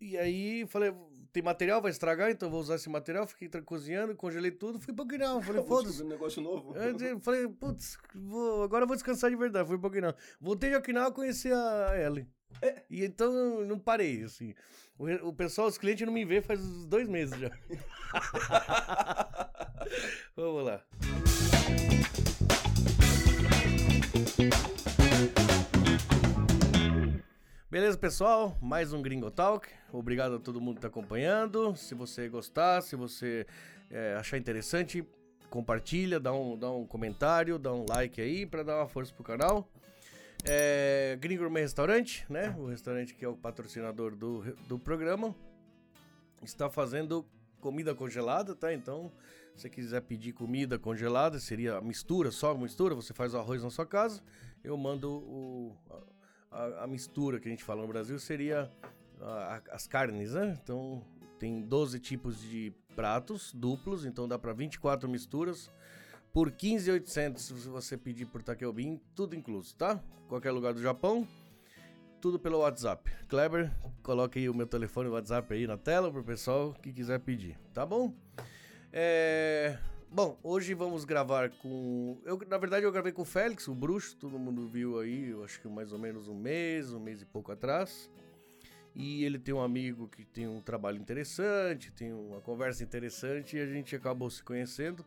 E aí falei, tem material, vai estragar, então vou usar esse material. Fiquei cozinhando, congelei tudo, fui pro Guinão. Falei, foda-se. um negócio novo. Eu falei, putz, vou- agora eu vou descansar de verdade. Fui pro Okinawa. Voltei de Okinawa conheci a Ellie. E então não parei, assim. O, o pessoal, os clientes não me vê faz uns dois meses já. Vamos lá. Beleza, pessoal? Mais um Gringo Talk. Obrigado a todo mundo que está acompanhando. Se você gostar, se você é, achar interessante, compartilha, dá um, dá um comentário, dá um like aí para dar uma força pro canal. É, Gringo Gourmet Restaurante, né? O restaurante que é o patrocinador do, do programa. Está fazendo comida congelada, tá? Então, se você quiser pedir comida congelada, seria mistura, só mistura, você faz o arroz na sua casa, eu mando o, a, a mistura que a gente fala no Brasil, seria a- as carnes, né? Então, tem 12 tipos de pratos duplos, então dá para 24 misturas. Por 15,800 se você pedir por Takeobin, tudo incluso, tá? Qualquer lugar do Japão, tudo pelo WhatsApp. Kleber, coloque aí o meu telefone e WhatsApp aí na tela pro pessoal que quiser pedir, tá bom? É... Bom, hoje vamos gravar com. Eu, na verdade, eu gravei com o Félix, o bruxo, todo mundo viu aí, eu acho que mais ou menos um mês, um mês e pouco atrás. E ele tem um amigo que tem um trabalho interessante, tem uma conversa interessante e a gente acabou se conhecendo.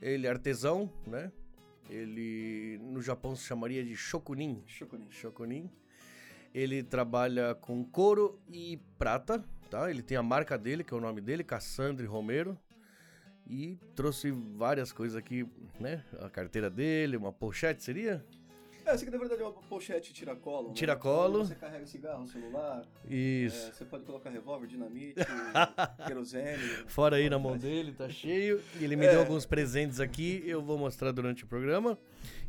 Ele é artesão, né? Ele no Japão se chamaria de shokunin. Choconin. Shokunin. Ele trabalha com couro e prata, tá? Ele tem a marca dele, que é o nome dele, Cassandre Romero. E trouxe várias coisas aqui, né? A carteira dele, uma pochete, seria? É, essa aqui na verdade é uma pochete tiracolo. né? Tiracolo. Você carrega cigarro, celular, Isso. é, você pode colocar revólver, dinamite, querosene. Fora aí na mão dele, tá cheio. E ele me É. deu alguns presentes aqui, eu vou mostrar durante o programa.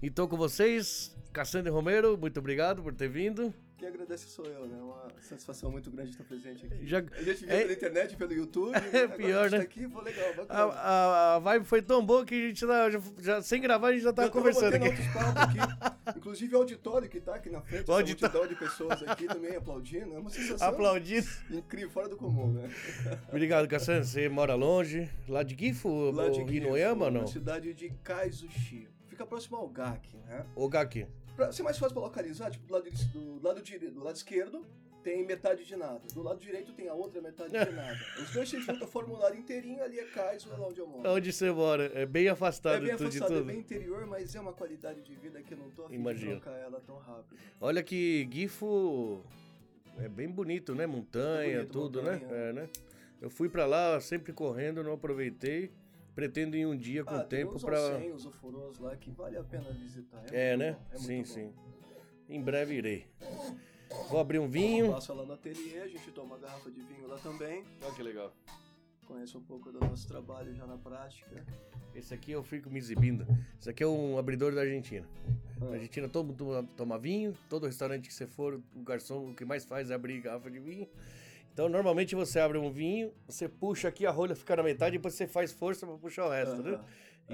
Então, com vocês, Cassandre Romero, muito obrigado por ter vindo. Quem agradece sou eu, né? Uma satisfação muito grande estar presente aqui. Já- A gente viu é- pela internet, pelo YouTube. É pior, né? Tá aqui, pô, legal, A, a, a vibe foi tão boa que a gente tá, já, já- sem gravar a gente já tava Eu tava conversando aqui. Inclusive o auditório que tá aqui na frente, O essa auditório. multidão de pessoas aqui também aplaudindo. É uma sensação incrível, fora do comum, né? Obrigado, Cassandra. Você mora longe, lá de Gifu Lá de ou Gifu, Inoyama ou na não? cidade de Kaizushi. Fica próximo ao GAC, né? Ou Gaki? Pra ser mais fácil pra localizar, tipo, do lado, do lado, dire... do lado esquerdo tem metade de nada. Do lado direito tem a outra metade de nada. Os dois se juntam, formam um lado inteirinho, ali é Kaizo, é lá onde eu moro. Onde você mora? É bem afastado É bem de tudo de afastado, é tudo. bem interior, mas é uma qualidade de vida que eu não tô afim Imagino. de trocar ela tão rápido. Olha que Gifu é bem bonito, né? Montanha, Bonito, tudo, montanha. né? É, né? Eu fui pra lá sempre correndo, não aproveitei. Pretendo ir um dia com ah, o tempo tem uns pra. lá que vale a pena visitar. É, muito né? é sim, muito sim. bom. Em breve irei. Vou abrir um vinho. Passa lá no ateliê, a gente toma uma garrafa de vinho lá também. Olha que legal. Conhece um pouco do nosso trabalho já na prática. Esse aqui eu fico me exibindo. Esse aqui é um abridor da Argentina. Na Ah. Argentina todo mundo toma- toma vinho, todo restaurante que você for, o garçom o que mais faz é abrir garrafa de vinho. Então normalmente você abre um vinho, você puxa aqui, a rolha fica na metade, depois você faz força pra puxar o resto, né? Aham.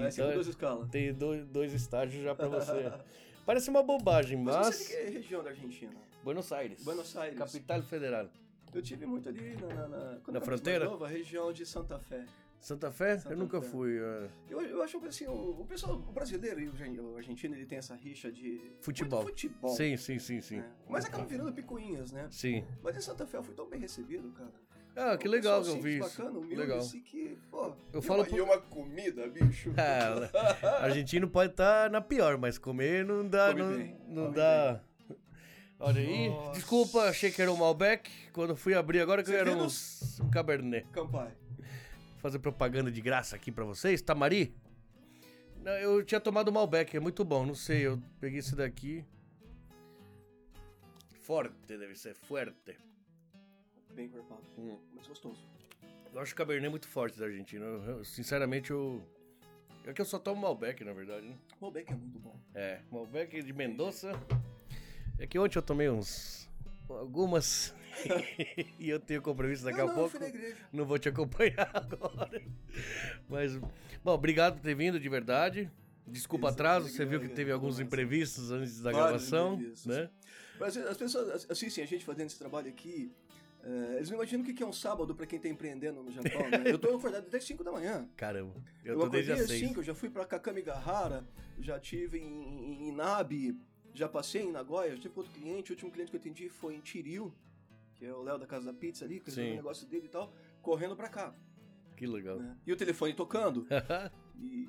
É sempre duas escalas. tem dois, dois estágios já pra você. Parece uma bobagem, Mas mas. você é região da Argentina? Buenos Aires. Buenos Aires. Capital Federal. Eu tive muito ali na, na, na, Na fronteira? Novo, a região de Santa Fé. Santa Fé? Santa eu nunca Fé. fui. é. Eu, eu acho que assim, o, o pessoal, o brasileiro e o, argen- o argentino, ele tem essa rixa de Futebol. futebol. Sim, sim, sim, sim. né? Mas acaba virando picuinhas, né? Sim. Mas em Santa Fé eu fui tão bem recebido, cara. Ah, que legal que eu vi isso. bacana, humilde, legal. assim que, pô, Eu e falo uma, pro- e uma comida, bicho. Ah, argentino pode estar na pior, mas comer não dá. Come não bem, não come dá. Olha aí. Nossa. Desculpa, achei que era um Malbec. Quando fui abrir agora que Você era um, um Cabernet. Campai. Fazer propaganda de graça aqui pra vocês. Tamari? Não, eu tinha tomado Malbec, é muito bom. Não sei, eu peguei esse daqui. Forte, deve ser forte. Bem encorpado. Hum. Mas gostoso. Eu acho o Cabernet muito forte da Argentina. Eu- eu- sinceramente, eu. É que eu só tomo Malbec, na verdade, né? Malbec é muito bom. É, Malbec de Mendoza. É que ontem eu tomei uns. algumas. e eu tenho compromisso daqui eu a não, pouco. Não vou te acompanhar agora. Mas, bom, obrigado por ter vindo de verdade. Desculpa Isso, atraso, você viu que teve alguns imprevistos antes da Vários gravação, né? Mas as pessoas assistem a gente fazendo esse trabalho aqui. É, eles não imaginam o que é um sábado pra quem tá empreendendo no Japão, né? Eu tô acordado até 5 da manhã. Caramba, eu, Eu, tô desde as às seis. 5, eu já fui pra Kakamigahara, já tive em, em, em Nabe, já passei em Nagoya, já tive outro cliente. O último cliente que eu atendi foi em Tiril, que é o Léo da Casa da Pizza ali, que o negócio dele e tal, correndo pra cá. Que legal. né? E o telefone tocando. E,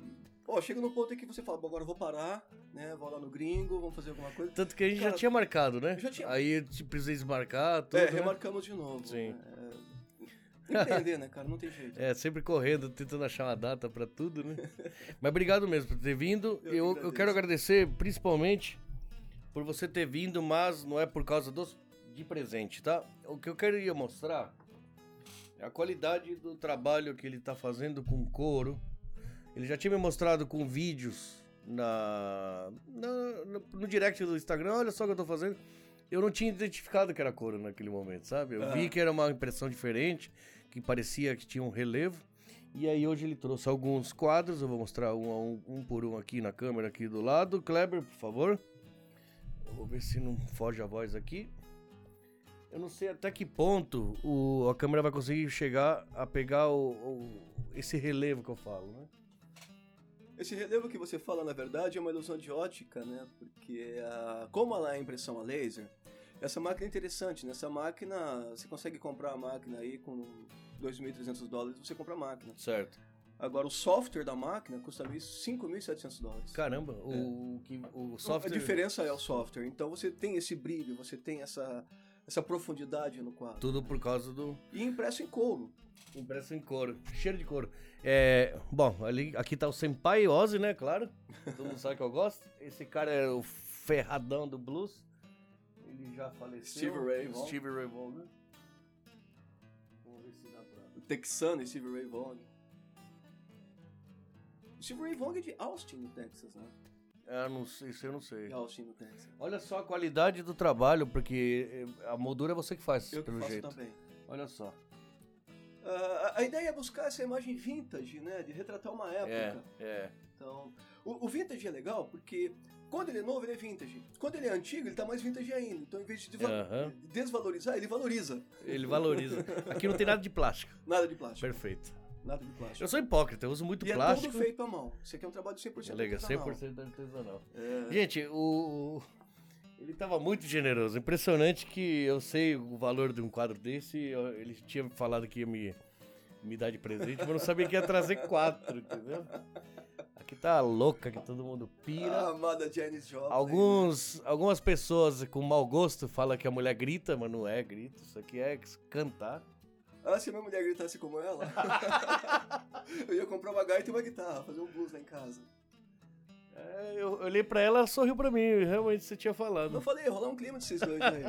chega num ponto em que você fala, "Bom, agora eu vou parar, né? Vou lá no gringo, vamos fazer alguma coisa. Tanto que a gente já Cara, tinha marcado, né? já tinha- Aí eu te- precisei desmarcar tudo. é, né? remarcamos de novo. Sim. É, entender, né, cara? Não tem jeito. É, sempre correndo, tentando achar uma data pra tudo, né? Mas obrigado mesmo por ter vindo. Eu Eu, eu quero agradecer principalmente por você ter vindo, mas não é por causa dos, de presente, tá? O que eu queria mostrar é a qualidade do trabalho que ele tá fazendo com couro. Ele já tinha me mostrado com vídeos na, na- no, no direct do Instagram. Olha só o que eu tô fazendo. Eu não tinha identificado que era couro naquele momento, sabe? Eu Ah. vi que era uma impressão diferente, que parecia que tinha um relevo. E aí hoje ele trouxe alguns quadros, eu vou mostrar um, um, um por um aqui na câmera aqui do lado. Kleber, por favor. Eu vou ver se não foge a voz aqui. Eu não sei até que ponto o, a câmera vai conseguir chegar a pegar o, o- esse relevo que eu falo, né? Esse relevo que você fala, na verdade, é uma ilusão de ótica, né? Porque a, como ela é impressão a laser, essa máquina é interessante. Nessa máquina, você consegue comprar a máquina aí com 2.300 dólares, você compra a máquina. Certo. Agora, o software da máquina custa 5.700 dólares. Caramba, o, que, o software... A diferença é o software. Então você tem esse brilho, você tem essa, essa profundidade no quadro. Tudo por causa do E impresso em couro. impresso em couro, cheiro de couro. É, bom, ali, aqui tá o Senpai Ozzy, né, claro. Todo mundo sabe que eu gosto. Esse cara é o ferradão do blues. Ele já faleceu. Steve Ray Vaughan. Steve Ray Vaughan. Vamos ver se dá pra... O texano Steve Ray Vaughan. Steve Ray Vaughan é de Austin, no Texas, né? Ah, não sei, isso eu não sei. Olha só a qualidade do trabalho, porque eh, a moldura é você que faz, Eu que pelo faço jeito. também. Olha só. Ah, a ideia é buscar essa imagem vintage, né? De retratar uma É, época. é. Então, o, o vintage é legal porque quando ele é novo, ele é vintage. Quando ele é antigo, ele tá mais vintage ainda. Então, em vez de Aham. desvalorizar, ele valoriza. Ele valoriza. Aqui não tem nada de plástico. Nada de plástico. Perfeito. Nada de plástico. Eu sou hipócrita, eu uso muito e plástico. é tudo feito à mão. Isso aqui é um trabalho 100% Legal, artesanal. 100% artesanal. É, Gente, o, ele tava muito generoso. Impressionante que eu sei o valor de um quadro desse. Ele tinha falado que ia me, me dar de presente, mas não sabia que ia trazer quatro, entendeu? Aqui tá louca, que todo mundo a pira. amada Janis Joplin. Alguns, algumas pessoas com mau gosto falam que a mulher grita, mas não é grito. Isso aqui é cantar. Ah, se a minha mulher gritasse como ela, eu ia comprar uma gaita e uma guitarra, fazer um blues lá em casa. É, eu olhei pra ela, ela sorriu pra mim. Realmente você tinha falado. Eu falei, rolar um clima de vocês dois aí.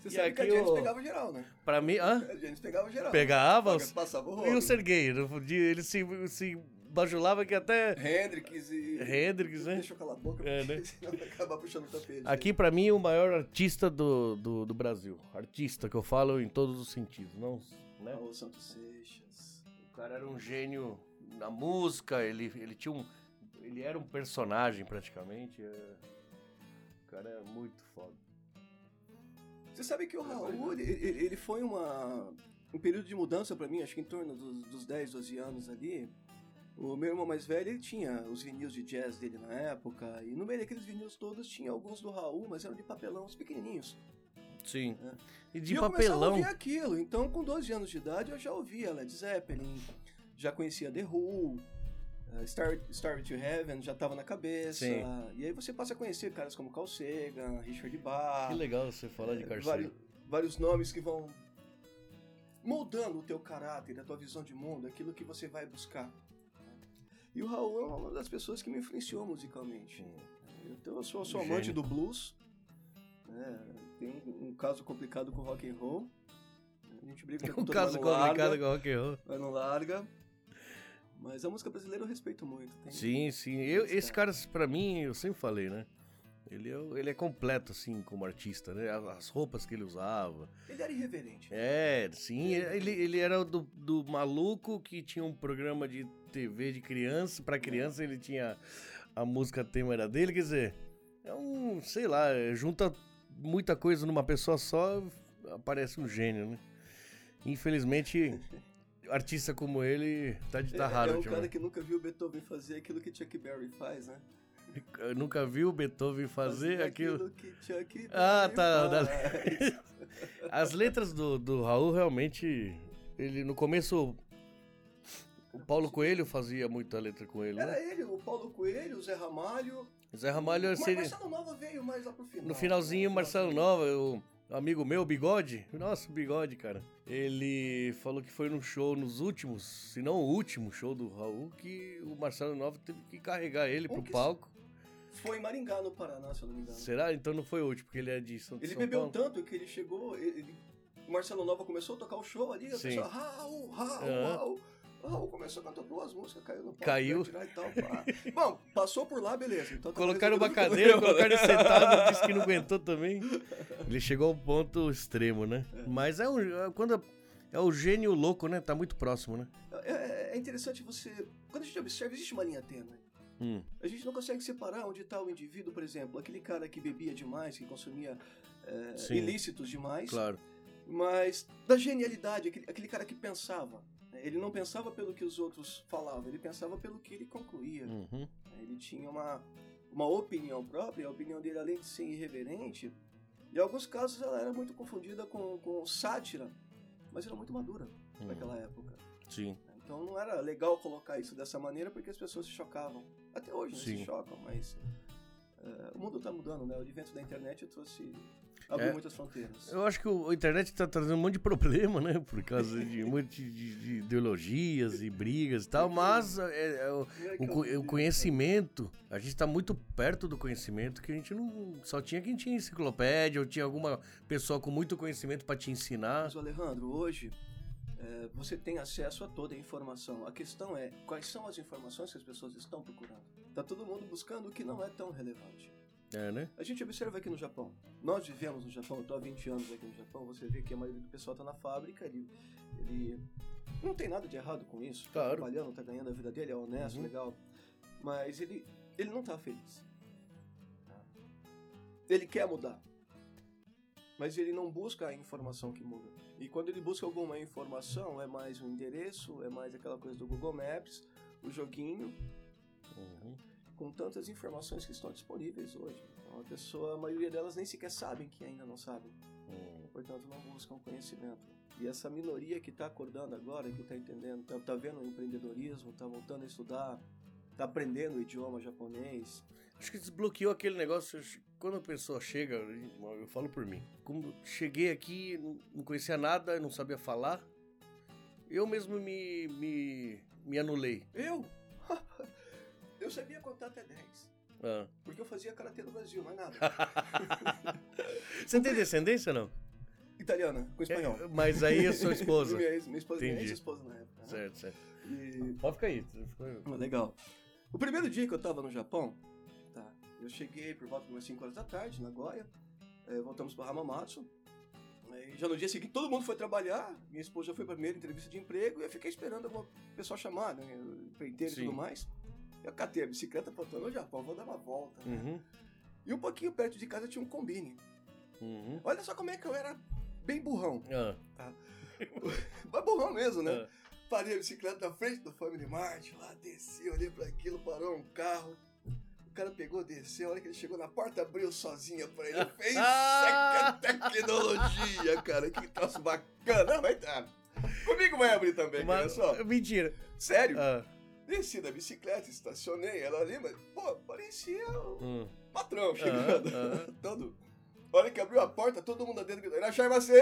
Você E sabe que a Janis o- pegava geral, né? Pra mim, hã? A Janis pegava geral. Pegava? Paga- Passava o rolo. E o Sergei? dia Ele se, se bajulava que até. Hendrix e... Hendrix, né? Deixa eu calar a boca, É, né? senão vai acabar puxando o tapete. Aqui, pra mim, o maior artista do, do, do Brasil. Artista que eu falo em todos os sentidos. Não, né? Raul Santos Seixas. O cara era um gênio na música, ele, ele tinha um. Ele era um personagem praticamente. é. O cara é muito foda. Você sabe que o Raul, ele, ele foi uma, um período de mudança pra mim, acho que em torno dos, dos 10, 12 anos ali. O meu irmão mais velho, ele tinha os vinis de jazz dele na época, e no meio daqueles vinis todos tinha alguns do Raul, mas eram de papelão, os pequenininhos. Sim. É. E de e eu papelão. ouvir aquilo, então com 12 anos de idade eu já ouvia Led Zeppelin, já conhecia The Who, uh, Star, Starry to Heaven já tava na cabeça, Sim. e aí você passa a conhecer caras como Carl Sagan, Richard Bach, Que legal você falar de é, Carcel. vários, vários nomes que vão moldando o teu caráter, a tua visão de mundo, aquilo que você vai buscar. E o Raul é uma das pessoas que me influenciou musicalmente. Então eu sou, sou amante do blues. né? Tem um, um caso complicado com rock and roll. A gente briga o tempo Um caso complicado larga, com rock and roll. mas não larga. Mas a música brasileira eu respeito muito. Tem- Sim, sim. Eu, Esse esse cara, pra mim, eu sempre falei, né? Ele é, ele é completo, assim, como artista, né? As roupas que ele usava. Ele era irreverente. É, sim. Ele, ele era do, do maluco que tinha um programa de TV de criança. Pra criança, ele tinha a música tema era dele. Quer dizer, é um, sei lá, junta muita coisa numa pessoa só. aparece um gênio, né? Infelizmente, artista como ele tá de tá é, raro. É um cara que nunca viu Beethoven fazer aquilo que Chuck Berry faz, né? Nunca viu Beethoven fazer, aquilo. aquilo que ah, tá. Faz. As letras do, do Raul realmente. Ele no começo. O Paulo Coelho fazia muita letra com ele. Era né? ele, o Paulo Coelho, o Zé Ramalho. O Zé Ramalho Mas seria. Marcelo Nova veio mais lá pro final. No finalzinho, Marcelo Nova, o amigo meu, Bigode. Nossa, Bigode, cara. Ele falou que foi no show, nos últimos, se não o último show do Raul, que o Marcelo Nova teve que carregar ele pro palco. Foi em Maringá, no Paraná, se eu não me engano. Será? Então não foi último, porque ele é de São, ele São bebeu Paulo. tanto que ele chegou. Ele, o Marcelo Nova começou a tocar o show ali, a Sim. pessoa, Raul, Raul, Uhum. Raul. Raul começou a cantar duas músicas, caiu no palco. Caiu. tirar e tal, pá. Bom, passou por lá, beleza. Então, tá Colocaram uma cadeira, problema, colocaram ele sentado, disse que não aguentou também. Ele chegou ao ponto extremo, né? Mas é um. é Quando é o gênio louco, né? Tá muito próximo, né? É, é interessante você. Quando a gente observa, existe uma linha tênue. Hum, A gente não consegue separar onde está o indivíduo, por exemplo, aquele cara que bebia demais, que consumia é, ilícitos demais, claro. mas da genialidade, aquele, aquele cara que pensava. né? Ele não pensava pelo que os outros falavam, ele pensava pelo que ele concluía. Uhum. Ele tinha uma, uma opinião própria, a opinião dele, além de ser irreverente, em alguns casos ela era muito confundida com, com sátira, mas era muito madura Uhum. naquela época. Sim. Então não era legal colocar isso dessa maneira porque as pessoas se chocavam. Até hoje né, se chocam, mas é, o mundo está mudando, né? O advento da internet trouxe. abriu É. muitas fronteiras. Eu acho que o, a internet tá trazendo um monte de problema, né? Por causa de um monte de, de ideologias e brigas e tal, mas é, é o, o o conhecimento, a gente tá muito perto do conhecimento que a gente não. Só tinha quem tinha enciclopédia ou tinha alguma pessoa com muito conhecimento pra te ensinar. Mas, Alejandro, hoje é, você tem acesso a toda a informação. A questão é quais são as informações que as pessoas estão procurando. Tá todo mundo buscando o que não é tão relevante. É, né? A gente observa aqui no Japão. Nós vivemos no Japão, eu tô há 20 anos aqui no Japão. Você vê que a maioria do pessoal tá na fábrica, ele, ele não tem nada de errado com isso. Tá Claro. trabalhando, tá ganhando a vida dele, é honesto, Uhum. legal. Mas ele, ele não tá feliz. Ele quer mudar. Mas ele não busca a informação que muda. E quando ele busca alguma informação, é mais um endereço, é mais aquela coisa do Google Maps, o joguinho, Uhum. com tantas informações que estão disponíveis hoje. Então, a pessoa, a maioria delas nem sequer sabem que ainda não sabem. Uhum. Portanto, não buscam conhecimento. E essa minoria que está acordando agora, que está entendendo, está tá vendo o empreendedorismo, está voltando a estudar, está aprendendo o idioma japonês. Acho que desbloqueou aquele negócio. Quando a pessoa chega, eu falo por mim. Quando cheguei aqui, não- conhecia nada, não sabia falar, eu mesmo me, me, me anulei. Eu? eu sabia contar até 10. Ah. Porque eu fazia karatê no Brasil, mais nada. Você tem descendência não? Italiana, com espanhol. É, mas aí é sua esposa. minha, ex- minha esposa, minha Entendi. ex-esposa na época. né? certo, certo. E Pode ficar aí. Ah, Legal. O primeiro dia que eu tava no Japão, eu cheguei por volta de umas 5 horas da tarde, na Nagoya, eh, voltamos para Hamamatsu, e já no dia seguinte todo mundo foi trabalhar, minha esposa já foi para a primeira entrevista de emprego, e eu fiquei esperando alguma pessoa chamar, né, empreiteiro e tudo mais. Eu catei a bicicleta, tô no Japão, vou dar uma volta. né. Uhum, E um pouquinho perto de casa tinha um combine. uhum. Olha só como é que eu era bem burrão. Ah, Mas burrão mesmo, né? ah. Parei a bicicleta na frente do Family Mart, lá desci, olhei pra aquilo, parou um carro. O cara pegou, desceu, a hora que ele chegou na porta, abriu sozinha pra ele. Fez Ah! tecnologia, cara, que troço bacana. Vai dar. Comigo vai abrir também, cara, Mas- só. Mentira. Sério, Ah, desci da bicicleta, estacionei ela ali, mas, pô, parecia o hum. patrão chegando. ah. Todo. A hora que abriu a porta, todo mundo dentro gritando, Irachai você!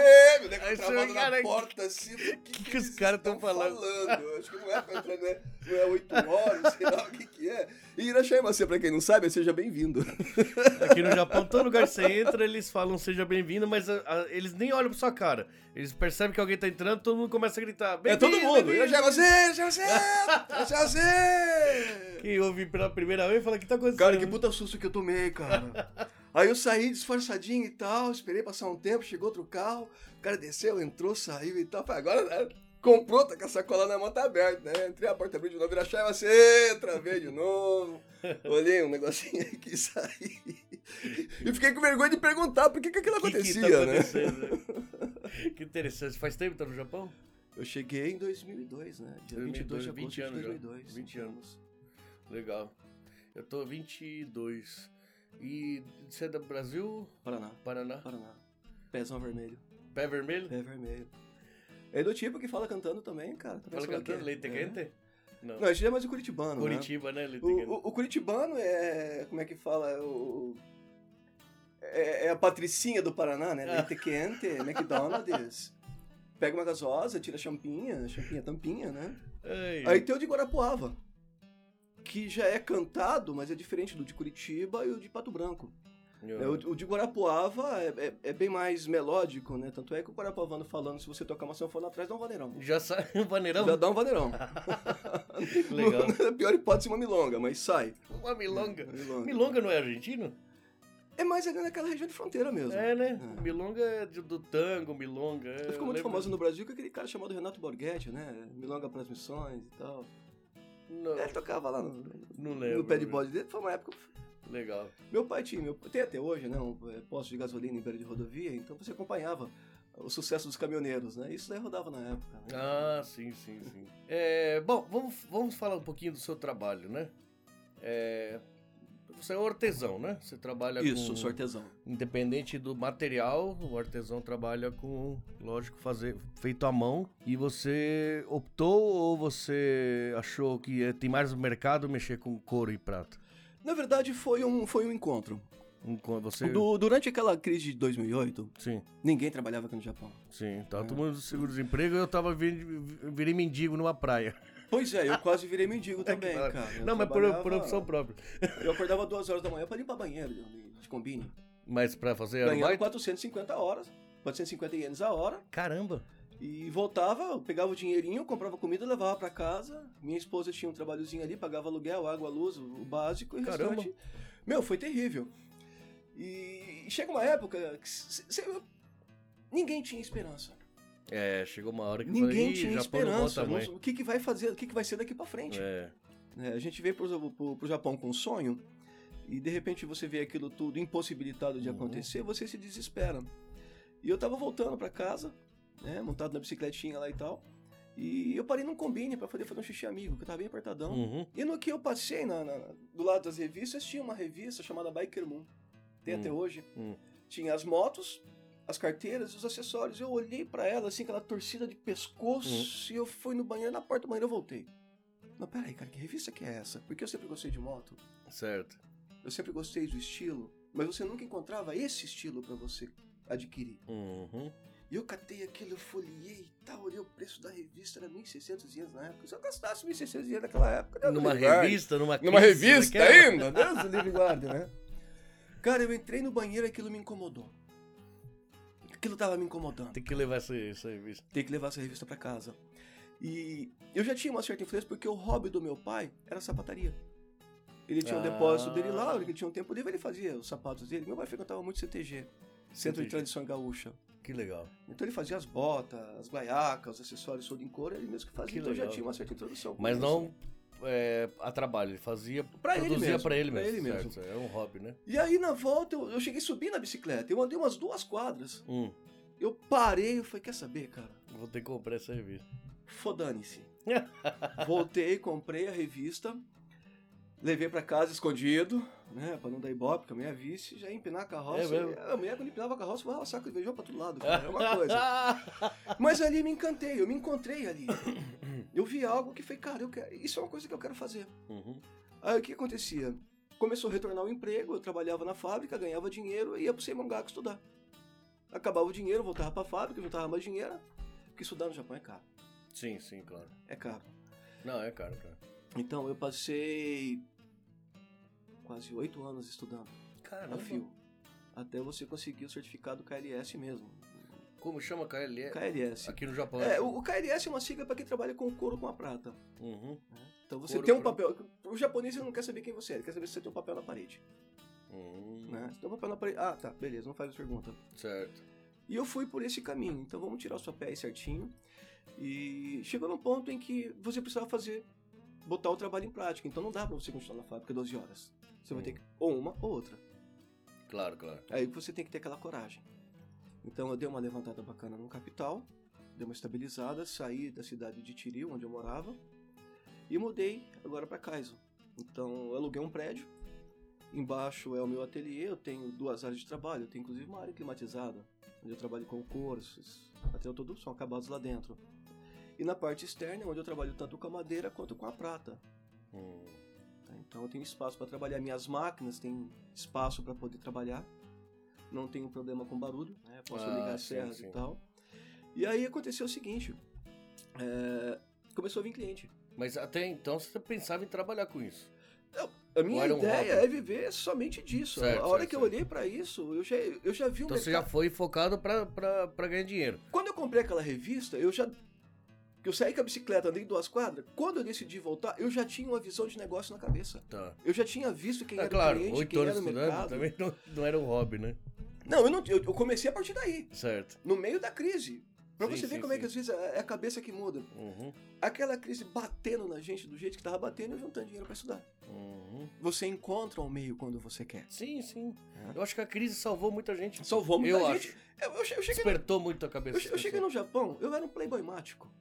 O nego Aí travado você, na cara, porta, assim, o que, que que os caras tão estão falando? Eu Acho que não é pra entrar, não é, não é 8 horas, sei lá o que que é. E Irachai você, pra quem não sabe, seja bem-vindo. Aqui no Japão, todo lugar que você entra, eles falam seja bem-vindo, mas a- a- eles nem olham pra sua cara. Eles percebem que alguém tá entrando, todo mundo começa a gritar. É todo "Bem-vindo, mundo. bem-vindo!" Irachai você, Irachai você, Irachai você! Quem ouve pela primeira vez fala: que tá acontecendo? Cara, que puta susto que eu tomei, cara. Aí eu saí disfarçadinho e tal, esperei passar um tempo, chegou outro carro, o cara desceu, entrou, saiu e tal. Falei, agora né, comprou, tá com a sacola na mão, tá aberta, né? Entrei a porta abriu de novo, Irachai você, travei de novo. Olhei um negocinho aqui e saí. E fiquei com vergonha de perguntar por que, que aquilo que que acontecia, tá né? que interessante. Faz tempo que tá no Japão? Eu cheguei em 2002, né? Dia 22 de 20 agosto de anos já. 2002. 20 20 anos. Legal. Eu tô 22. E você é do Brasil? Paraná. Paraná? Paraná. Pezão vermelho. Pé vermelho? Pé vermelho. É do tipo que fala cantando também, cara. Tá Fala cantando leite É. quente? Não. Não, a gente é mais o curitibano, Curitiba, né? Leite né? quente. O, o, o curitibano é... Como é que fala? É O... É, é a patricinha do Paraná, né? Leite quente, McDonald's. Pega uma gasosa, tira a champinha, champinha, tampinha, né? Ai, Aí tem o de Guarapuava, que já é cantado, mas é diferente do de Curitiba e o de Pato Branco. É, o, o de Guarapuava é, é- é bem mais melódico, né? Tanto é que o Guarapuavano falando, se você tocar uma sanfona atrás, dá um vaneirão. Já sai o vaneirão? Já dá um vaneirão. Legal. Na pior hipótese, uma milonga, mas sai. Uma milonga. Milonga. Milonga não é argentino? É mais ali naquela região de fronteira mesmo. É, né? É. Milonga é de- do tango, milonga. é, Ficou muito lembro- famoso no Brasil com aquele cara chamado Renato Borghetti, né? Milonga para as missões e tal. Não, Ele tocava lá no, não lembro. no pé de bode dele. Foi uma época Legal. Meu pai tinha, meu, tem até hoje, né, um é, posto de gasolina em beira de rodovia, então você acompanhava o sucesso dos caminhoneiros, né? Isso daí rodava na época. Né? Ah, sim, sim, sim. É, bom, vamos, vamos falar um pouquinho do seu trabalho, né? É, você é um artesão, né? Você trabalha Isso, com... sou artesão. Independente do material, o artesão trabalha com, lógico, fazer feito à mão. E você optou ou você achou que eh, tem mais mercado mexer com couro e prata? Na verdade, foi um, foi um encontro. Co- Você... Du- durante aquela crise de 2008, Sim, ninguém trabalhava aqui no Japão. sim. Tava É. todo mundo seguro-desemprego e eu tava vir, virei mendigo numa praia. Pois é, eu quase virei mendigo também, Claro. cara. Eu Não, mas por, por opção própria. Eu acordava duas horas da manhã pra limpar banheiro de, combine. Mas pra fazer Ganhava arubaito? 450 horas, 450 ienes a hora. Caramba! E voltava, pegava o dinheirinho, comprava comida, levava pra casa. Minha esposa tinha um trabalhozinho ali, pagava aluguel, água, luz, o básico e Caramba. restante. Meu, foi terrível. E chega uma época que c- c- ninguém tinha esperança. É, chegou uma hora que Ninguém falei, "Ih, tinha esperança. volta mais." Não- o que, que vai fazer? O que, que vai ser daqui pra frente? É, É, a gente veio pro, pro, pro Japão com um sonho e de repente você vê aquilo tudo impossibilitado de Uhum. acontecer, você se desespera. E eu tava voltando pra casa, né, montado na bicicletinha lá e tal, e eu parei num combine pra poder fazer um xixi amigo, que eu tava bem apertadão. uhum. E no que eu passei na, na- do lado das revistas, tinha uma revista chamada Biker Moon. Tem Hum. até hoje. Hum. Tinha as motos, as carteiras e os acessórios. Eu olhei pra ela, assim, aquela torcida de pescoço, Hum. e eu fui no banheiro, na porta do banheiro eu voltei. Não, peraí, cara, que revista que é essa? Porque eu sempre gostei de moto, Certo. eu sempre gostei do estilo, mas você nunca encontrava esse estilo pra você adquirir. Uhum. E eu catei aquilo, eu folhei e tal, olhei o preço da revista, era 1.600 ienes na época. Se eu gastasse 1.600 ienes naquela época... Numa me guarde. revista, numa Numa revista ainda? Deus do livre guarde, né? Cara, eu entrei no banheiro e aquilo me incomodou. Aquilo tava me incomodando. Tem que levar essa, essa revista. Tem que levar essa revista pra casa. E eu já tinha uma certa influência porque o hobby do meu pai era sapataria. Ele tinha um Ah. depósito dele lá, ele tinha um tempo livre, ele fazia os sapatos dele. Meu pai frequentava muito CTG, Centro de CTG. Tradição Gaúcha. Que legal. Então ele fazia as botas, as guaiacas, os acessórios todo em couro, ele mesmo que fazia. Que então eu já legal. tinha uma certa introdução. Mas isso. É, a trabalho, ele fazia, Pra ele produzia mesmo, pra ele pra mesmo. ele mesmo. certo, É um hobby, né? E aí na volta eu, eu cheguei subir na bicicleta. Eu andei umas duas quadras. Hum, Eu parei, eu falei, quer saber, cara? vou ter que comprar essa revista. Fodane-se. Voltei, comprei a revista, levei pra casa escondido, né? Pra não dar ibope, porque a mulher visse, já ia empinar a carroça. É mesmo? a mulher quando empinava a carroça, voava saco de feijão pra todo lado, cara. É uma coisa. Mas ali me encantei, eu me encontrei ali. Eu vi algo que foi, cara, eu quero, isso é uma coisa que eu quero fazer. Uhum. Aí o que acontecia? Começou a retornar o emprego, eu trabalhava na fábrica, ganhava dinheiro e ia pro Seimangaku estudar. Acabava o dinheiro, voltava pra fábrica, juntava mais dinheiro, porque estudar no Japão é caro. Sim, sim, claro. É caro. Não, é caro, cara. Então eu passei quase oito anos estudando Caramba. a fio. Até você conseguir o certificado KLS mesmo. Como chama KLE? KLS. Aqui no Japão. É, o, o KLS é uma sigla para quem trabalha com couro com a prata. Uhum. Então você Couro tem um papel. O japonês não quer saber quem você é, ele quer saber se você tem um papel na parede. Hum, Né? Você tem um papel na parede. Ah, tá, beleza, não faz a pergunta. Certo. E eu fui por esse caminho. Então vamos tirar os papéis certinho. E chegou num ponto em que você precisava fazer, botar o trabalho em prática. Então não dá pra você continuar na fábrica 12 horas. Você vai Hum. ter que, ou uma ou outra. Claro, claro. Aí você tem que ter aquela coragem. Então eu dei uma levantada bacana no capital, dei uma estabilizada, saí da cidade de Tiri, onde eu morava, e mudei agora para Kaizo. Então eu aluguei um prédio, embaixo é o meu ateliê, eu tenho duas áreas de trabalho, eu tenho inclusive uma área climatizada, onde eu trabalho com cursos, até todos são acabados lá dentro. E na parte externa, onde eu trabalho tanto com a madeira quanto com a prata. Hum. Tá? Então eu tenho espaço para trabalhar minhas máquinas, tem espaço para poder trabalhar. Não tenho problema com barulho, né? posso Ah, ligar as sim, serras sim. e tal. E aí aconteceu o seguinte: é, começou a vir cliente. Mas até então você pensava em trabalhar com isso. A minha ideia hobby? é viver somente disso. Certo, a hora certo, que eu certo. olhei para isso, eu já, eu já vi um Então você já mercado- foi focado pra ganhar dinheiro. Quando eu comprei aquela revista, eu já. Eu saí com a bicicleta, andei duas quadras. Quando eu decidi voltar, eu já tinha uma visão de negócio na cabeça. Tá. Eu já tinha visto quem É era claro, o cliente, quem era o mercado. também não, não era um hobby, né? Não, eu, não eu, eu comecei a partir daí, Certo. no meio da crise. Pra Sim, você ver sim, como é sim. que às vezes é é a cabeça que muda. Uhum. Aquela crise batendo na gente do jeito que tava batendo e juntando dinheiro pra estudar. Uhum. Você encontra o meio quando você quer. Sim, sim. É. Eu acho que a crise salvou muita gente. Salvou muita Eu gente. acho. Eu, eu eu cheguei, Despertou muito a cabeça. eu, eu cheguei no Japão, eu era um playboy mático.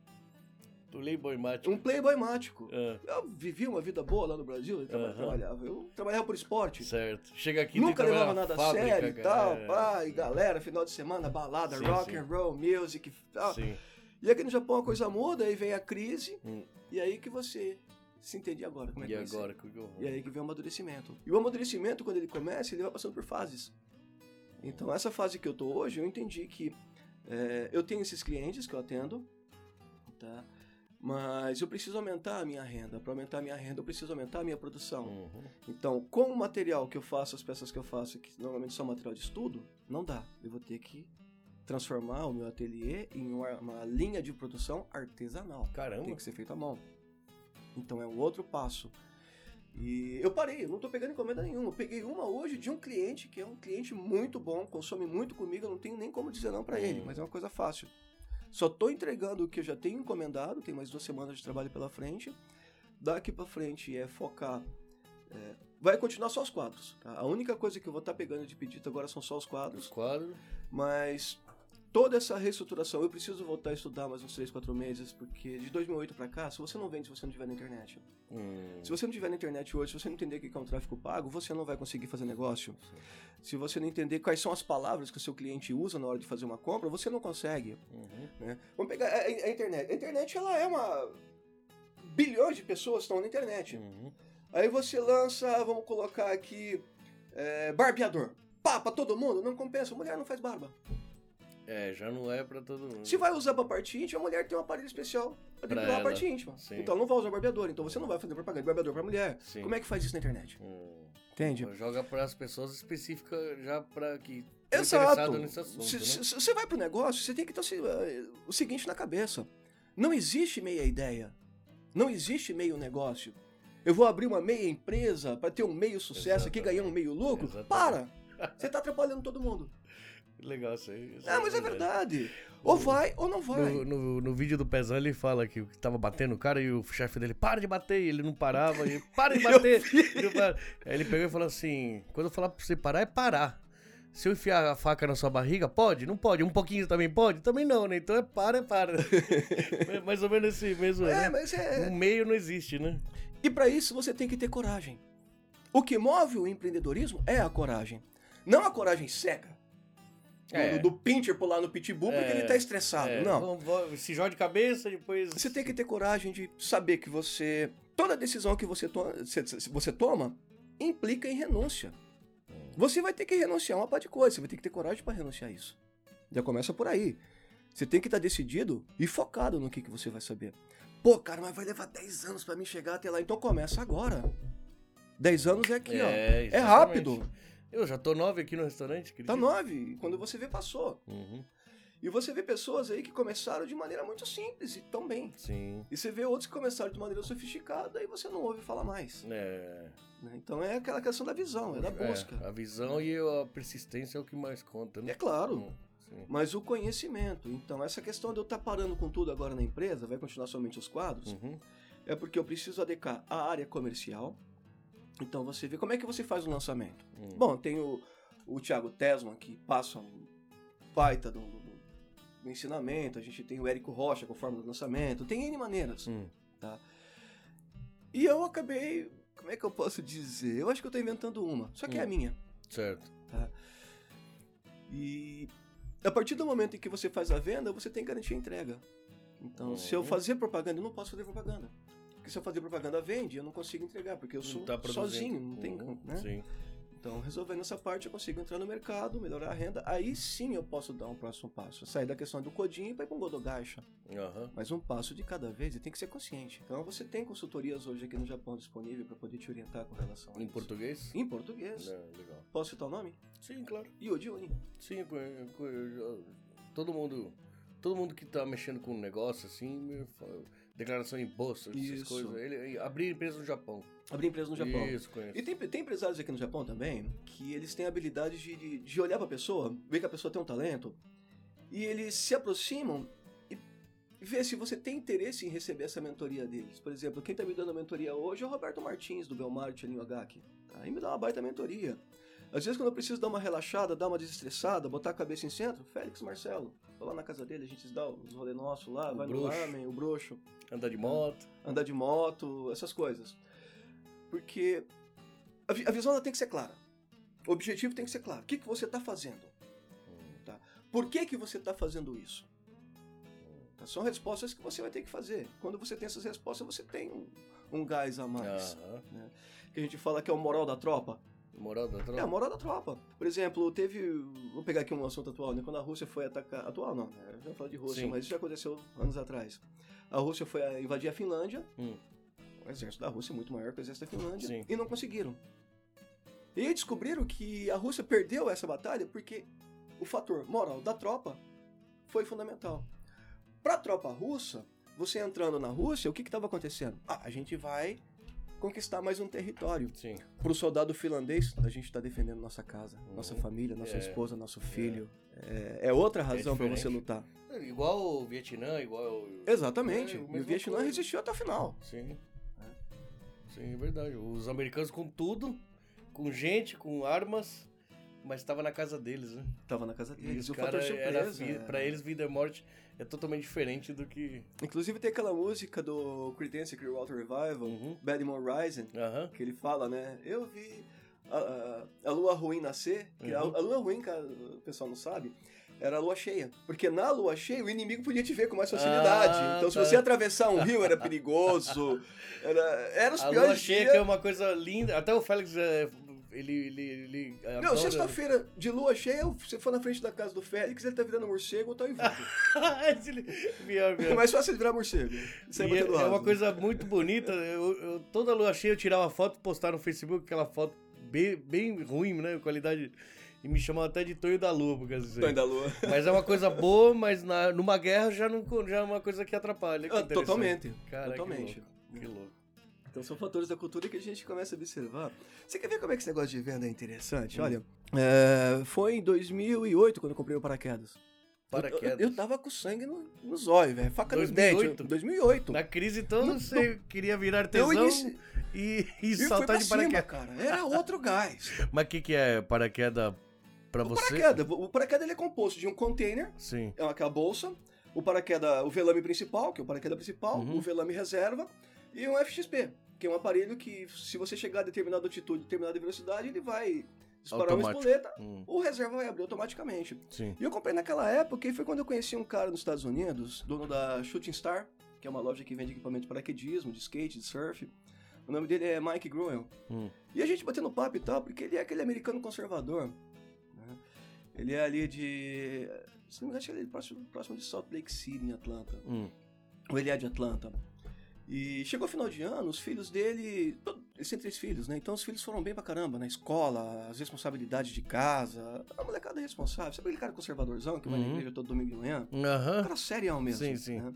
Playboy Mático. Um playboy mático. Ah, Eu vivi uma vida boa lá no Brasil, eu traba- Aham. trabalhava. Eu trabalhava por esporte. certo. Chega aqui Nunca levava nada na a sério e tal, É. pá, e galera, final de semana, balada, Sim, rock sim. and roll, music e tal. Sim. E aqui no Japão a coisa muda, aí vem a crise, Hum. e aí que você se entende agora como é que E agora? que eu? E aí que vem o amadurecimento. E o amadurecimento, quando ele começa, ele vai passando por fases. Então, essa fase que eu tô hoje, eu entendi que é, eu tenho esses clientes que eu atendo, tá? Mas eu preciso aumentar a minha renda. Para aumentar a minha renda, eu preciso aumentar a minha produção. Uhum. Então, com o material que eu faço, as peças que eu faço, que normalmente são material de estudo, não dá. Eu vou ter que transformar o meu ateliê em uma, uma linha de produção artesanal. Caramba. Tem que ser feito à mão. Então é um outro passo. E eu parei, eu não tô pegando encomenda nenhuma. Eu peguei uma hoje de um cliente que é um cliente muito bom, consome muito comigo, eu não tenho nem como dizer não ele, Hum. mas é uma coisa fácil. Só tô entregando o que eu já tenho encomendado, tem mais duas semanas de trabalho pela frente. Daqui pra frente é focar. é, vai continuar só os quadros. tá? A única coisa que eu vou estar pegando de pedido agora são só os Os quadros, quadros. mas toda essa reestruturação eu preciso voltar a estudar mais uns 3, 4 meses, porque de 2008 pra cá, se você não vende se você não tiver na internet, Hum. se você não tiver na internet hoje, se você não entender o que é um tráfego pago, você não vai conseguir fazer negócio. Se você não entender quais são as palavras que o seu cliente usa na hora de fazer uma compra, você não consegue. Uhum. né? Vamos pegar a, a- a internet. A internet ela é uma. Bilhões de pessoas estão na internet. Uhum. Aí você lança, vamos colocar aqui, é, barbeador. Pá, pra todo mundo? Não compensa, mulher não faz barba. É, já não é pra todo mundo. Se vai usar pra parte íntima, a mulher tem um aparelho especial pra Pra depilar a parte íntima. Sim. Então não vai usar barbeador, então você não vai fazer propaganda de barbeador pra mulher. Sim. Como é que faz isso na internet? Hum. Entende? Joga para as pessoas específicas já para que Exato. né? se- você vai pro negócio, você tem que ter o eh, o seguinte na cabeça. Não existe meia ideia. Não existe meio negócio. Eu vou abrir uma meia empresa para ter um meio sucesso aqui, Exatamente. ganhar um meio lucro? Exatamente. Para! Você tá atrapalhando todo mundo. Legal isso aí. isso Ah, mas é verdade. Ou vai ou não vai. No, no, no vídeo do Pezão ele fala que tava batendo o cara e o chefe dele, para de bater, e ele não parava, e para de bater. Aí ele pegou e falou assim: quando eu falar pra você parar, é parar. Se eu enfiar a faca na sua barriga, pode? Não pode. Um pouquinho também pode? Também não, né? Então é para, é para. É mais ou menos esse mesmo. É, né? mas é. O meio não existe, né? E para isso você tem que ter coragem. O que move o empreendedorismo é a coragem. Não a coragem seca. É. Do, do pincher pular no pitbull porque É, ele tá estressado. É, não. se joga de cabeça, depois. Você tem que ter coragem de saber que você. Toda decisão que você, to você toma implica em renúncia. Você vai ter que renunciar a uma parte de coisa, você vai ter que ter coragem para renunciar a isso. Já começa por aí. Você tem que estar decidido e focado no que, que você vai saber. Pô, cara, mas vai levar 10 anos para mim chegar até lá, então começa agora. 10 anos é aqui, ó. É exatamente. rápido. Eu já tô nove aqui no restaurante, acredita? Tá 9. Quando você vê, passou. Uhum, E você vê pessoas aí que começaram de maneira muito simples e tão bem. sim. E você vê outros que começaram de maneira sofisticada e você não ouve falar mais. É, né? Então é aquela questão da visão, é da busca. a visão e a persistência é o que mais conta, É né? claro, Hum, mas o conhecimento. Então essa questão de eu estar parando com tudo agora na empresa, vai continuar somente os quadros, Uhum, é porque eu preciso adequar a área comercial. Então você vê como é que você faz o lançamento. hum. Bom, tem o, o Thiago Tesman que passa um baita do, do, do ensinamento, a gente tem o Érico Rocha com a forma do lançamento, tem N maneiras. Hum. E eu acabei, como é que eu posso dizer? Eu acho que eu tô inventando uma, só que é a Hum. minha. Certo. E a partir do momento em que você faz a venda, você tem que garantir a entrega. Então, se eu Uhum. fazer propaganda, eu não posso fazer propaganda. Porque se eu fazer propaganda vende, eu não consigo entregar, porque eu sou tá sozinho, não tem Uhum, né? Sim. Então, resolvendo essa parte, eu consigo entrar no mercado, melhorar a renda. Aí sim eu posso dar um próximo passo. Sair da questão do codinho para ir para um Godogaixa. Aham. Mas um passo de cada vez e tem que ser consciente. Então, você tem consultorias hoje aqui no Japão disponível para poder te orientar com relação a Em isso. português? Em português. Não, legal. Posso citar o nome? Sim, claro. Yodi Uni. Sim, co- todo mundo. Todo mundo que tá mexendo com negócio, assim, declaração de imposto, essas Isso. coisas. Ele, abrir empresa no Japão. Abrir empresa no Japão. Isso, conheço. E tem, tem empresários aqui no Japão também que eles têm a habilidade de, de, de olhar pra pessoa, ver que a pessoa tem um talento, e eles se aproximam e ver se você tem interesse em receber essa mentoria deles. Por exemplo, quem tá me dando a mentoria hoje é o Roberto Martins, do Belmar Chanin Ogaki. Tá? E me dá uma baita mentoria. Às vezes, quando eu preciso dar uma relaxada, dar uma desestressada, botar a cabeça em centro, Félix Marcelo. Vou lá na casa dele, a gente dá os rolê nosso lá, O vai bruxo. no ramen, o broxo Andar de moto. andar de moto, essas coisas. Porque a, vi- a visão ela tem que ser clara. O objetivo tem que ser claro. O que, que você está fazendo? Tá? Por que, que você está fazendo isso? Tá? São respostas que você vai ter que fazer. Quando você tem essas respostas, você tem um, um gás a mais. Aham. Que a gente fala que é o moral da tropa. Moral da É tropa. moral da tropa. Por exemplo, teve. Vou pegar aqui um assunto atual, né? Quando a Rússia foi atacar. Atual não, né? Já falar de Rússia, Sim. mas isso já aconteceu anos atrás. A Rússia foi invadir a Finlândia. Hum. O exército da Rússia é muito maior que o exército da Finlândia. Sim. E não conseguiram. E descobriram que a Rússia perdeu essa batalha porque o fator moral da tropa foi fundamental. Para a tropa russa, você entrando na Rússia, o que estava acontecendo? Ah, a gente vai conquistar mais um território. Sim. Para o soldado finlandês, a gente está defendendo nossa casa, nossa Uhum. família, nossa É. esposa, nosso filho. É, é outra razão para você lutar. Igual o Vietnã, igual. o- Exatamente. É, e o Vietnã coisa. resistiu até o final. Sim. Sim, é verdade. Os americanos com tudo, com gente, com armas, mas estava na casa deles, né? Tava na casa deles. E o fator era é- pra eles, vida e morte é totalmente diferente do que. Inclusive tem aquela música do Creedence Clearwater Revival, Uhum. Bad Moon Rising, Aham. que ele fala, né? Eu vi a, a- a lua ruim nascer, que a, Uhum. a lua ruim, cara, o pessoal não sabe, era a lua cheia. Porque na lua cheia o inimigo podia te ver com mais facilidade. Ah, então se tá. você atravessar um rio era perigoso, era, era os A piores lua cheia dias. que é uma coisa linda. Até o Félix, é, ele, ele, ele Meu, adora- sexta-feira de lua cheia, você for na frente da casa do Félix, ele tá virando morcego ou tá pior. É mais fácil ele virar morcego. É, é uma coisa muito bonita. Eu, eu- toda lua cheia eu tirava foto e postava no Facebook, aquela foto bem, bem ruim, né? Qualidade. E me chamavam até de Tonho da Lua, por causa disso. Tonho da lua. Mas é uma coisa boa, mas na, numa guerra já, não, já é uma coisa que atrapalha. Que Ah, totalmente. Cara, totalmente. Que louco. Que louco. Então são fatores da cultura que a gente começa a observar. Você quer ver como é que esse negócio de venda é interessante? Hum. Olha, é, foi em 2008 quando eu comprei o paraquedas. Paraquedas. Eu, eu tava com sangue no, nos olhos, velho. Faca nos 2008? dentes. 2008. Na crise toda, No- você queria virar artesão inici- e, e, E saltar de paraquedas. cara. Era outro gás. Mas o que, que é paraquedas pra O você? paraquedas, o paraquedas é composto de um container, Sim. é aquela bolsa, o paraquedas, o velame principal, que é o paraquedas principal, Uhum. o velame reserva e um FXP, que é um aparelho que se você chegar a determinada altitude, determinada velocidade, ele vai disparar uma Automático. espoleta, Hum, o reserva vai abrir automaticamente. sim. E eu comprei naquela época e foi quando eu conheci um cara nos Estados Unidos, dono da Shooting Star, que é uma loja que vende equipamento de paraquedismo, de skate, de surf. O nome dele é Mike Gruen. Hum. E a gente batendo papo e tal, porque ele é aquele americano conservador. né? Ele é ali de. Se não me engano, acho que ele é próximo, próximo de Salt Lake City, em Atlanta. Hum. Ou ele é de Atlanta. E chegou o final de ano, os filhos dele. Eles têm três filhos, né? Então os filhos foram bem pra caramba na escola, as responsabilidades de casa. A molecada é responsável. Sabe aquele cara conservadorzão que vai na Uhum. igreja todo domingo de manhã? Um Aham. cara serião mesmo. Sim, sim. né?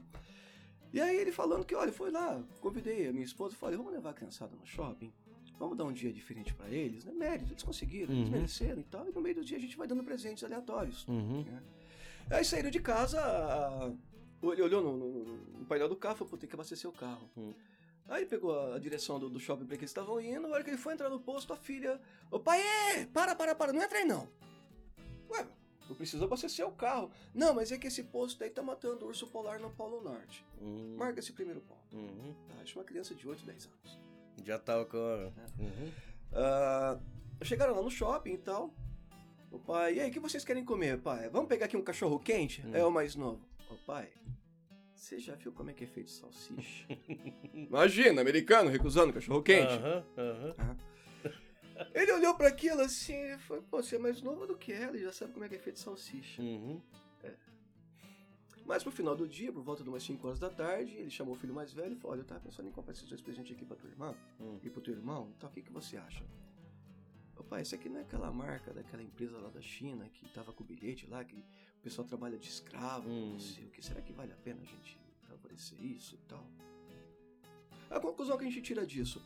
E aí ele falando que, olha, foi lá, convidei a minha esposa, falei, vamos levar a criançada no shopping, vamos dar um dia diferente pra eles, né? Mérito, eles conseguiram, eles Uhum. mereceram e tal, e no meio do dia a gente vai dando presentes aleatórios. Uhum. Aí saíram de casa, a- ele olhou no, no- no painel do carro e falou, pô, tem que abastecer o carro. Hum. Aí pegou a, a direção do, do shopping pra que eles estavam indo, na hora que ele foi entrar no posto, a filha, ô pai, é, para, para, para, não entra aí não. Ué, posto, precisa abastecer o carro. Não, mas é que esse posto aí tá matando o urso polar no Polo Norte. Hum, Marca esse primeiro ponto. uhum. Tá? Acho uma criança de 8, 10 anos. Já tava com a... É. Uhum. Ah, chegaram lá no shopping e tal. O pai, e aí, o que vocês querem comer, pai? Vamos pegar aqui um cachorro quente? Hum. É o mais novo. Ô pai, você já viu como é que é feito salsicha? Imagina, americano recusando cachorro quente. Aham, aham. Ele olhou pra aquilo assim e falou, pô, você é mais novo do que ela e já sabe como é que é feito salsicha. Uhum. Mas pro final do dia, por volta de umas 5 horas da tarde, ele chamou o filho mais velho e falou, olha, eu tava pensando em comprar esses dois presentes aqui pra tua irmã Hum. e pro teu irmão, então o que, que você acha? Ô pai, isso aqui não é aquela marca daquela empresa lá da China que tava com o bilhete lá, que o pessoal trabalha de escravo, Hum. não sei o que, será que vale a pena a gente favorecer isso e tal? A conclusão que a gente tira disso,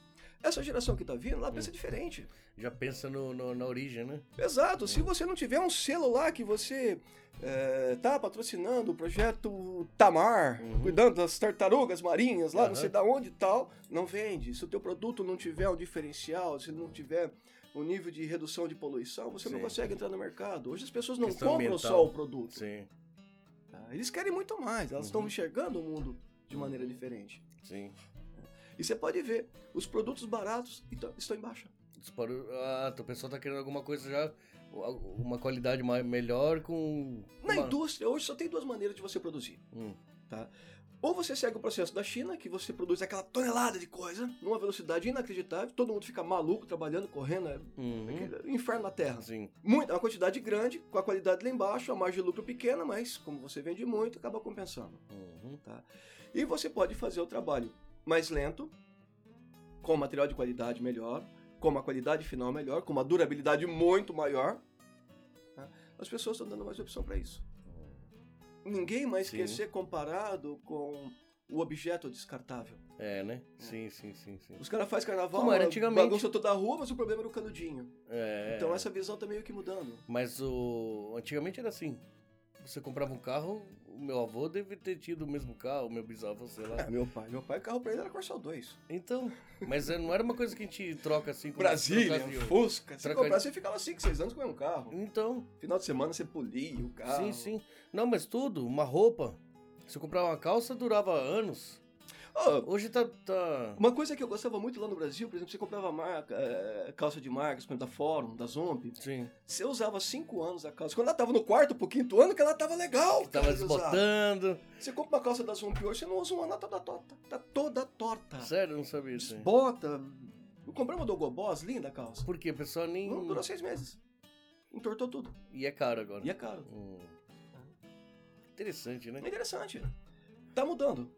essa geração que tá vindo, ela pensa diferente. Já pensa no, no- na origem, né? Exato, se você não tiver um selo lá que você é, tá patrocinando o projeto Tamar, Uhum. cuidando das tartarugas marinhas lá, não Aham. sei da onde e tal, não vende. Se o teu produto não tiver um diferencial, se não tiver um nível de redução de poluição, você não Sim. consegue entrar no mercado. Hoje as pessoas não Questão compram ambiental. só o produto. Sim, tá? Eles querem muito mais, elas estão Uhum. enxergando o mundo de maneira diferente. sim. E você pode ver, os produtos baratos então, estão em baixa. Disparou. Ah, o pessoal tá querendo alguma coisa já. Uma qualidade mai- melhor com. Na uma- indústria, hoje só tem duas maneiras de você produzir. Hum, tá? Ou você segue o processo da China, que você produz aquela tonelada de coisa, numa velocidade inacreditável, todo mundo fica maluco, trabalhando, correndo, é uhum. inferno na Terra. Sim. Muita, uma quantidade grande, com a qualidade lá embaixo, a margem de lucro pequena, mas como você vende muito, acaba compensando. Uhum. E você pode fazer o trabalho mais lento, com material de qualidade melhor, com uma qualidade final melhor, com uma durabilidade muito maior. tá? As pessoas estão dando mais opção para isso. Ninguém mais Sim. quer ser comparado com o objeto descartável. É, né? Sim, sim, sim, sim. Os caras fazem carnaval, Como era antigamente. bagunça toda a rua, mas o problema era o canudinho. É. Então essa visão tá meio que mudando. Mas o. Antigamente era assim. Você comprava um carro, o meu avô deve ter tido o mesmo carro, o meu bisavô, sei lá. É, meu pai. Meu pai, o carro pra ele era Corcel 2. Então, mas é- não era uma coisa que a gente troca assim com Brasília, Fusca. Se troca comprar, você ficava 5, 6 anos com um carro. Então, Final de semana você polia o carro. sim, sim. Não, mas tudo, uma roupa. Se eu comprava uma calça, durava anos. Ô, Hoje tá. tá... Uma coisa que eu gostava muito lá no Brasil, por exemplo, você comprava marca, é, calça de marcas, por exemplo, da Fórum, da Zomp. Sim. Você usava 5 anos a calça. Quando ela tava no quarto pro quinto ano, que ela tava legal. Tava de usar. desbotando. Você compra uma calça da Zomp hoje, você não usa uma, ela tá toda torta. Tá toda torta. Sério, eu não sabia isso. Desbota. Eu comprei uma do Goboss, linda a calça. Por quê? O pessoal nem. Não durou seis meses. Entortou tudo. E é caro agora. E é caro. Hum. Interessante, né? É interessante. Tá mudando.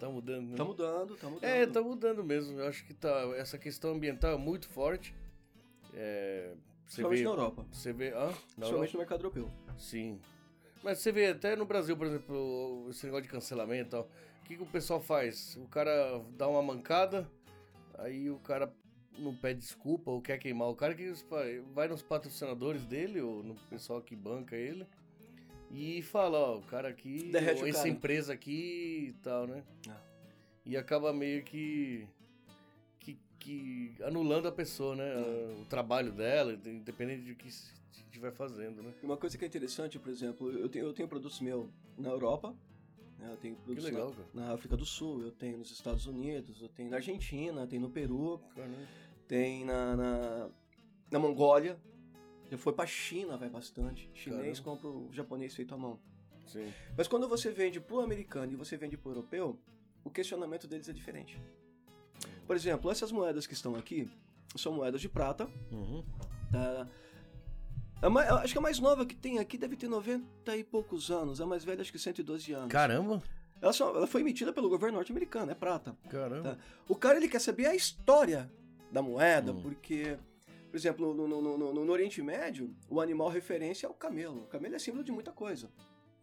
Tá mudando, né? Tá mudando, tá mudando. É, tá mudando mesmo. Eu acho que tá, essa questão ambiental é muito forte. É, você Principalmente vê, na Europa. você vê, ah, Principalmente no mercado europeu. Sim. Mas você vê até no Brasil, por exemplo, esse negócio de cancelamento e tal. O que, que o pessoal faz? O cara dá uma mancada, aí o cara não pede desculpa ou quer queimar o cara que vai nos patrocinadores dele ou no pessoal que banca ele e fala, ó, o cara aqui, Derrete ou essa cara. empresa aqui e tal, né? Ah. E acaba meio que, que, que anulando a pessoa, né? O trabalho dela, independente de que estiver fazendo, né? Uma coisa que é interessante, por exemplo, eu tenho, eu tenho produtos meus na Europa, né, eu tenho produtos legal, na, na África do Sul, eu tenho nos Estados Unidos, eu tenho na Argentina, tenho no Peru, Caramba. tem na, na, na Mongólia, já foi pra China, vai bastante. Chinês compra o japonês feito à mão. Sim. Mas quando você vende pro americano e você vende pro europeu, o questionamento deles é diferente. Por exemplo, essas moedas que estão aqui são moedas de prata, Uhum. Tá? A mais- acho que a mais nova que tem aqui deve ter 90 e poucos anos. A mais velha acho que 112 anos. Caramba! Ela, só- ela foi emitida pelo governo norte-americano, é prata. Caramba! Tá. O cara ele quer saber a história da moeda, Hum. porque, por exemplo, no, no- no- no- Oriente Médio, o animal referência é o camelo. O camelo é símbolo de muita coisa.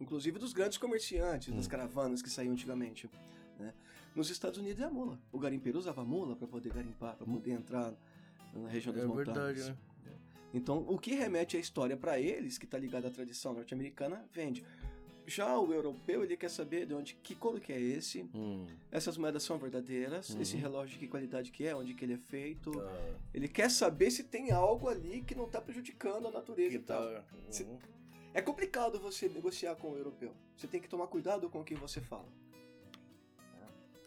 Inclusive dos grandes comerciantes, das Hum. caravanas que saíam antigamente. né? Nos Estados Unidos é a mula. O garimpeiro usava a mula para poder garimpar, para poder entrar na região das É montanhas. verdade, né? Então, o que remete à história para eles, que está ligado à tradição norte-americana, vende. Já o europeu, ele quer saber de onde, que couro que é esse, Hum. essas moedas são verdadeiras, Uhum. esse relógio de que qualidade que é, onde que ele é feito. Tá. Ele quer saber se tem algo ali que não está prejudicando a natureza Que e tal. tá. Uhum. É complicado você negociar com o europeu. Você tem que tomar cuidado com o que você fala.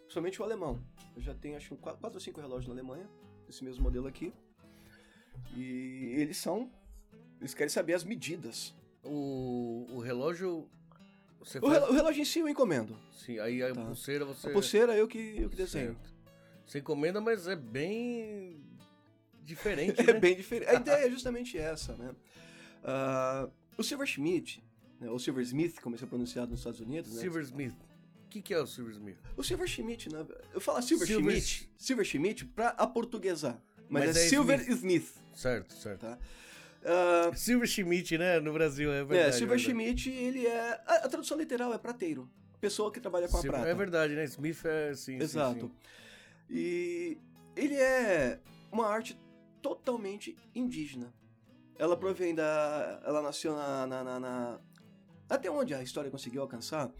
Somente o alemão. Eu já tenho acho que 4 ou 5 relógios na Alemanha, desse mesmo modelo aqui. E eles são. Eles querem saber as medidas. O, o relógio. Você O, faz... relógio em si eu encomendo. Sim, aí a Tá. pulseira você. A pulseira eu que, eu que desenho. Certo. Você encomenda, mas é bem. diferente, É né? bem diferente. A ideia é justamente essa, né? Ah, o Silversmith, né, ou Silversmith, como isso é pronunciado nos Estados Unidos, né? Silversmith. O que, que é o Silversmith? O Silversmith, né? Eu falo Silversmith, Silver- Silversmith pra aportuguesar. Mas, Mas é, é Silver Smith. Smith, Certo, certo. tá? Ah, Silver Schmidt, né? No Brasil, é verdade. é, Silversmith, ele é... A, a tradução literal é prateiro. Pessoa que trabalha com a Silver- prata. É verdade, né? Smith é sim. sim, Exato. sim. E ele é uma arte totalmente indígena. Ela provém da. Ela nasceu na, na- na- na- Até onde a história conseguiu alcançar.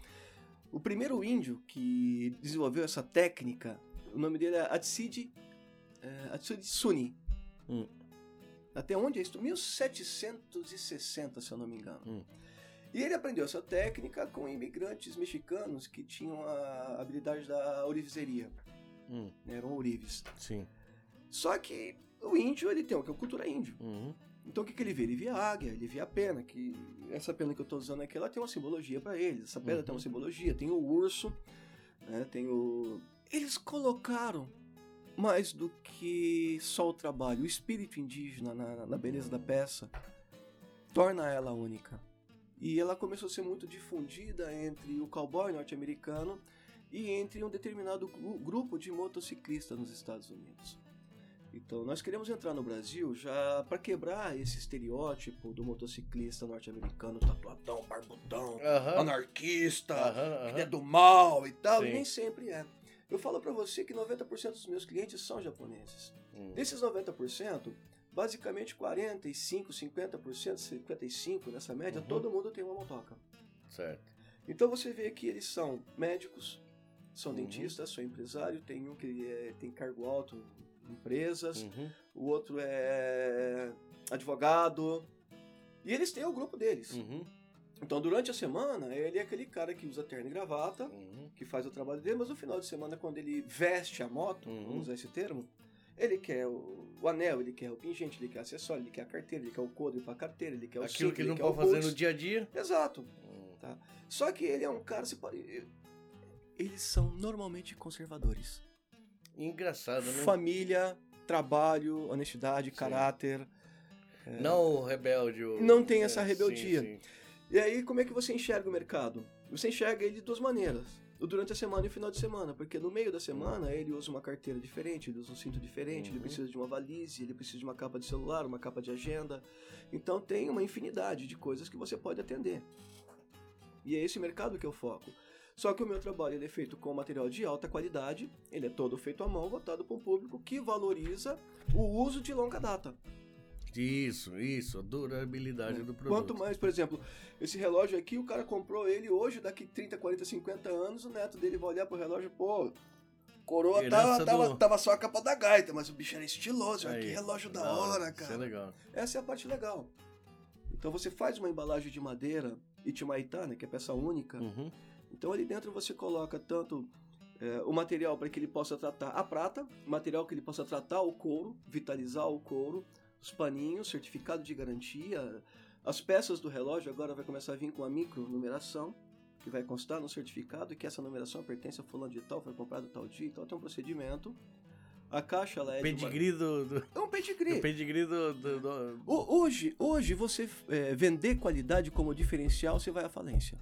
O primeiro índio que desenvolveu essa técnica, o nome dele é Atsid, é, Atsid Suni. Hum. Até onde é isso? 1760, se eu não me engano. Hum. E ele aprendeu essa técnica com imigrantes mexicanos que tinham a habilidade da ourivesaria Hum, eram ourives. sim. Só que o índio, ele tem o que é a cultura índio. Uhum. Então o que, que ele vê? Ele vê a águia, ele vê a pena, que essa pena que eu tô usando aqui, ela tem uma simbologia para eles. Essa pedra Uhum. tem uma simbologia, tem o urso, né, tem o... Eles colocaram mais do que só o trabalho, o espírito indígena na, na beleza da peça, torna ela única. E ela começou a ser muito difundida entre o cowboy norte-americano e entre um determinado gru- grupo de motociclistas nos Estados Unidos. Então, nós queremos entrar no Brasil já para quebrar esse estereótipo do motociclista norte-americano tatuadão, barbudão, Aham. anarquista, Aham, que é do mal e tal, e nem sempre é. Eu falo para você que 90% dos meus clientes são japoneses. Hum. Desses 90%, basicamente 45, 50%, 55% nessa média, Uhum. todo mundo tem uma motoca. Certo. Então você vê que eles são médicos, são Uhum. dentistas, são empresário, tem um que é- tem cargo alto em empresas, Uhum. o outro é advogado. E eles têm o grupo deles. Uhum. Então durante a semana, ele é aquele cara que usa terno e gravata, Uhum. que faz o trabalho dele, mas no final de semana, quando ele veste a moto, Uhum. vamos usar esse termo, ele quer o, o anel, ele quer o pingente, ele quer o acessório, ele quer a carteira, ele quer o couro para carteira, ele quer o Aquilo cinto, que ele não pode fazer no dia a dia. Exato. Hum. Só que ele é um cara. Eles são normalmente conservadores. Engraçado, né? Família, trabalho, honestidade, Sim. caráter. Não o rebelde. o- Não tem é, essa sim, rebeldia. sim. E aí, como é que você enxerga o mercado? Você enxerga ele de duas maneiras. Durante a semana e o final de semana. Porque no meio da semana ele usa uma carteira diferente, ele usa um cinto diferente, ele Uhum. precisa de uma valise, ele precisa de uma capa de celular, uma capa de agenda. Então tem uma infinidade de coisas que você pode atender. E é esse mercado que eu foco. Só que o meu trabalho ele é feito com material de alta qualidade, ele é todo feito à mão, voltado para um público que valoriza o uso de longa data. Isso, isso. A durabilidade do produto. Quanto mais, por exemplo, esse relógio aqui, o cara comprou ele hoje, daqui 30, 40, 50 anos, o neto dele vai olhar pro relógio, pô, coroa Herança tava, do- tava, tava só a capa da gaita, mas o bicho era estiloso, Aí, que relógio da da hora, Isso é cara. legal. Essa é a parte legal. Então você faz uma embalagem de madeira Itimaitá, né, que é peça única. Uhum. Então ali dentro você coloca tanto é, o material para que ele possa tratar a prata, material que ele possa tratar o couro, vitalizar o couro, os paninhos, certificado de garantia, as peças do relógio agora vai começar a vir com a micro numeração, que vai constar no certificado que essa numeração pertence a fulano de tal, foi comprado tal dia, então tem um procedimento. A caixa ela é de uma- Pedigree do. do... É um pedigree. O pedigree do. do- do- Ho- Hoje, hoje você é, vender qualidade como diferencial, você vai à falência.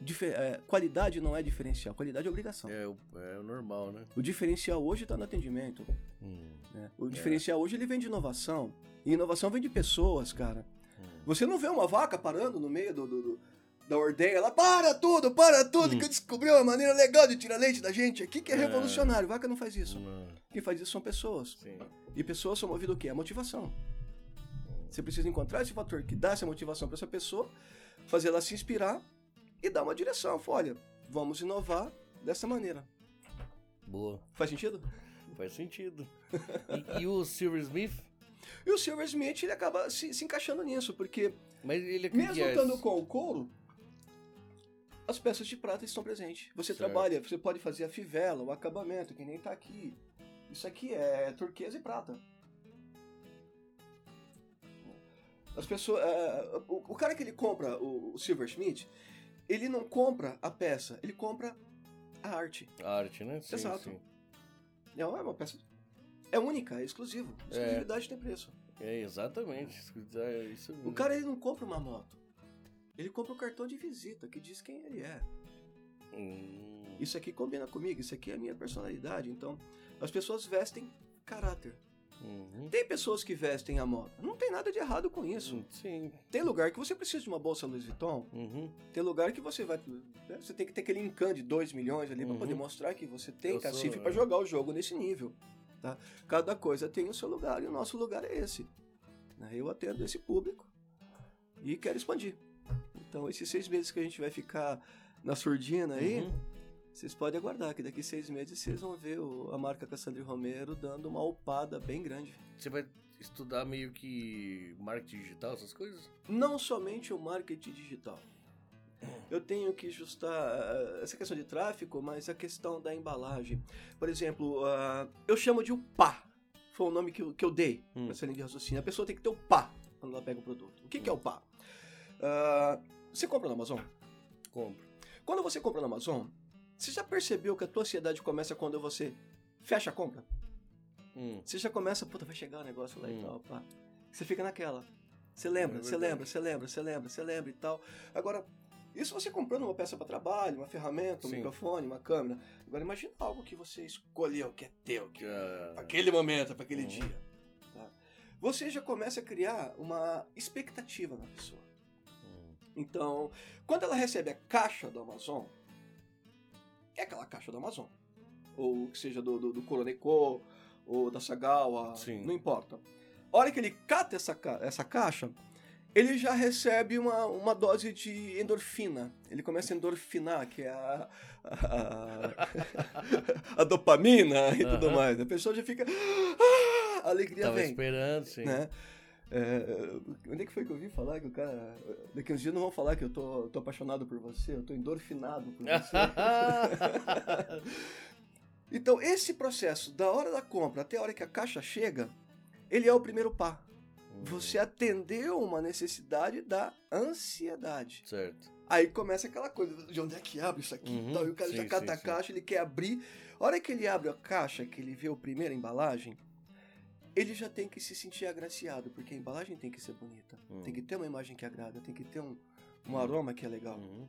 Hum, é, qualidade não é diferencial, qualidade é obrigação. É, o- é o normal, né? O diferencial hoje está no atendimento. Hum, né? O diferencial hoje ele vem de inovação. E inovação vem de pessoas, cara. hum. Você não vê uma vaca parando no meio do, do- do- da ordenha ela para tudo, para tudo, Hum. que eu descobri uma maneira legal de tirar leite da gente aqui que é É. revolucionário. Vaca não faz isso. Não, Quem faz isso são pessoas. Sim. E pessoas são movidas o quê? A motivação. Você precisa encontrar esse fator que dá essa motivação para essa pessoa, fazer ela se inspirar e dar uma direção. Fala, Olha, vamos inovar dessa maneira. Boa. Faz sentido? Faz sentido. E, e o Silversmith? E o Silversmith, ele acaba se, se encaixando nisso, porque Mas ele é mesmo estando com o couro, as peças de prata estão presentes. Você Certo. trabalha, você pode fazer a fivela, o acabamento, que nem tá aqui. Isso aqui é turquesa e prata. As pessoas, eh, o, o cara que ele compra o, o Silversmith, ele não compra a peça, ele compra a arte. a arte, né? Sim, Exato. sim. Não é uma peça. É única, é exclusivo. Exclusividade tem preço. É, exatamente. É isso O cara ele não compra uma moto. Ele compra o cartão de visita que diz quem ele é. Hum, Isso aqui combina comigo, isso aqui é a minha personalidade. Então, as pessoas vestem caráter. Uhum. Tem pessoas que vestem a moda. Não tem nada de errado com isso. Hum, Sim. Tem lugar que você precisa de uma bolsa Louis Vuitton. Uhum. Tem lugar que você vai. né, Você tem que ter aquele encan de 2 milhões ali Uhum. pra poder mostrar que você tem Eu cacife pra jogar o jogo nesse nível. Tá? Cada coisa tem o seu lugar e o nosso lugar é esse. né? Eu atendo esse público e quero expandir. Então, esses seis meses que a gente vai ficar na surdina aí, Uhum. Vocês podem aguardar que daqui seis meses vocês vão ver o- a marca Cassandre Romero dando uma upada bem grande. Você vai estudar meio que marketing digital, essas coisas? não somente o marketing digital. Eu tenho que ajustar ah, essa questão de tráfego, mas a questão da embalagem. Por exemplo, ah, eu chamo de o pá. Foi o nome que eu, que eu dei Hum. essa linha de raciocínio. A pessoa tem que ter o pá quando ela pega o produto. O que, que é o pá? Ah, você compra na Amazon? Compro. Quando você compra na Amazon, você já percebeu que a tua ansiedade começa quando você fecha a compra? Hum. Você já começa, puta, vai chegar o negócio lá e Hum. tal, pá. Você fica naquela. Você lembra, É você lembra, você lembra, você lembra, você lembra e tal. Agora, isso você comprando uma peça para trabalho, uma ferramenta, um Sim. microfone, uma câmera. Agora imagina algo que você escolheu, que é teu, que Já... para aquele momento, para aquele Uhum. dia. tá? Você já começa a criar uma expectativa na pessoa. Hum. Então, quando ela recebe a caixa do Amazon, é aquela caixa do Amazon. Ou que seja do, do, do ou da Sagawa, Sim. não importa. A hora que ele cata essa, essa caixa, ele já recebe uma, uma dose de endorfina. Ele começa a endorfinar, que é a, a, a dopamina e tudo Aham. mais. A pessoa já fica. "Ah!" a alegria Tava vem esperando, sim. né? É, onde é que foi que eu vi falar que o cara. Daqui uns dias não vão falar que eu tô, tô apaixonado por você, eu tô endorfinado por você. então, esse processo, da hora da compra até a hora que a caixa chega, ele é o primeiro pá. Hum. Você atendeu uma necessidade da ansiedade. Certo. Aí começa aquela coisa de onde é que abre isso aqui Uhum, e tal. E o cara já sim, cata sim, a sim. caixa, ele quer abrir. A hora que ele abre a caixa, que ele vê a primeira embalagem, ele já tem que se sentir agraciado, porque a embalagem tem que ser bonita. Hum. Tem que ter uma imagem que agrada, tem que ter um, um aroma que é legal. Uhum.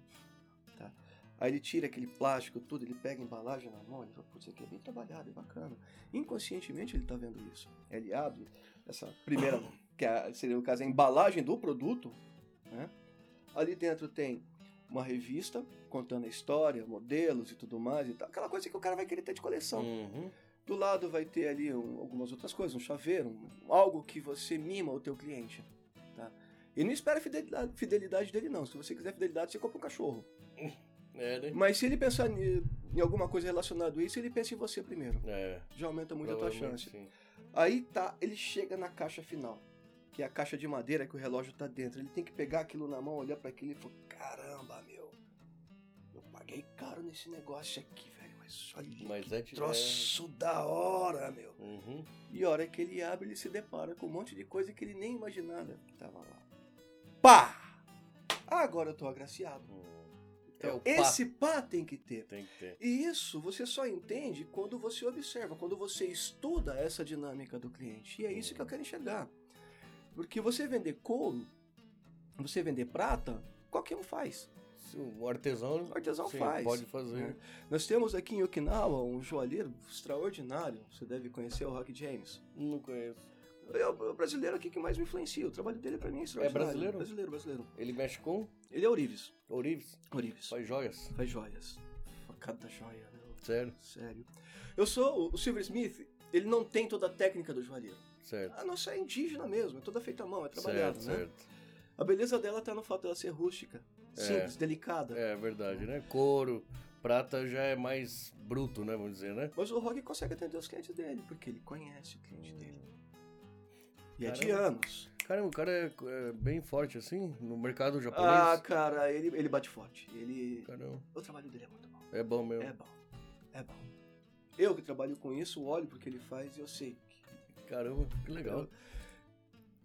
Aí ele tira aquele plástico, tudo, ele pega a embalagem na mão, ele fala, putz, isso aqui é bem trabalhado, é bacana. Inconscientemente ele tá vendo isso. Ele abre essa primeira, que é- seria o caso, a embalagem do produto, né? Ali dentro tem uma revista contando a história, modelos e tudo mais e tal. Aquela coisa que o cara vai querer ter de coleção. Uhum. Do lado vai ter ali um- algumas outras coisas, um chaveiro, um- algo que você mima o teu cliente, tá? E não espera a fidelidade, fidelidade dele não. Se você quiser fidelidade, você compra um cachorro. É, né? Mas se ele pensar em, em alguma coisa relacionada a isso, ele pensa em você primeiro. É. Já aumenta muito a tua chance. sim. Aí tá, ele chega na caixa final, que é a caixa de madeira que o relógio tá dentro. Ele tem que pegar aquilo na mão, olhar para aquilo e falar: caramba, meu, eu paguei caro nesse negócio aqui, velho. Mas olha Mas que é de- troço da hora, meu. Uhum. E a hora que ele abre, ele se depara com um monte de coisa que ele nem imaginava que tava lá. Pá! Agora eu tô agraciado. Hum. Então, é pá. esse pá tem que ter. Tem que ter. E isso você só entende quando você observa, quando você estuda essa dinâmica do cliente. E é isso que eu quero enxergar. Porque você vender couro, você vender prata, qualquer um faz. O artesão, O artesão sim, faz. pode fazer. né? Nós temos aqui em Okinawa um joalheiro extraordinário. Você deve conhecer o Rock James. Não conheço. É o brasileiro aqui que mais me influencia. O trabalho dele pra mim é extraordinário. brasileiro? Brasileiro, brasileiro. Ele mexe com Ele é Ourives. ourives, Ourives. faz joias. Faz joias. Cada joia, meu. Sério, Sério. Eu sou o Silver Smith, ele não tem toda a técnica do joalheiro. certo. A nossa é indígena mesmo, é toda feita à mão, é trabalhada, certo, né? certo. A beleza dela tá no fato dela ser rústica, simples, delicada. É verdade, né? Couro, prata já é mais bruto, né? Vamos dizer, né? Mas o Rock consegue atender os clientes dele, porque ele conhece o cliente dele. E é de Caramba. anos. Caramba, o cara é, é bem forte assim no mercado japonês. Ah, cara, ele, ele bate forte. Ele. Caramba, O trabalho dele é muito bom. é bom mesmo. É bom. É bom. Eu que trabalho com isso, olho porque ele faz e eu sei. Caramba, que legal.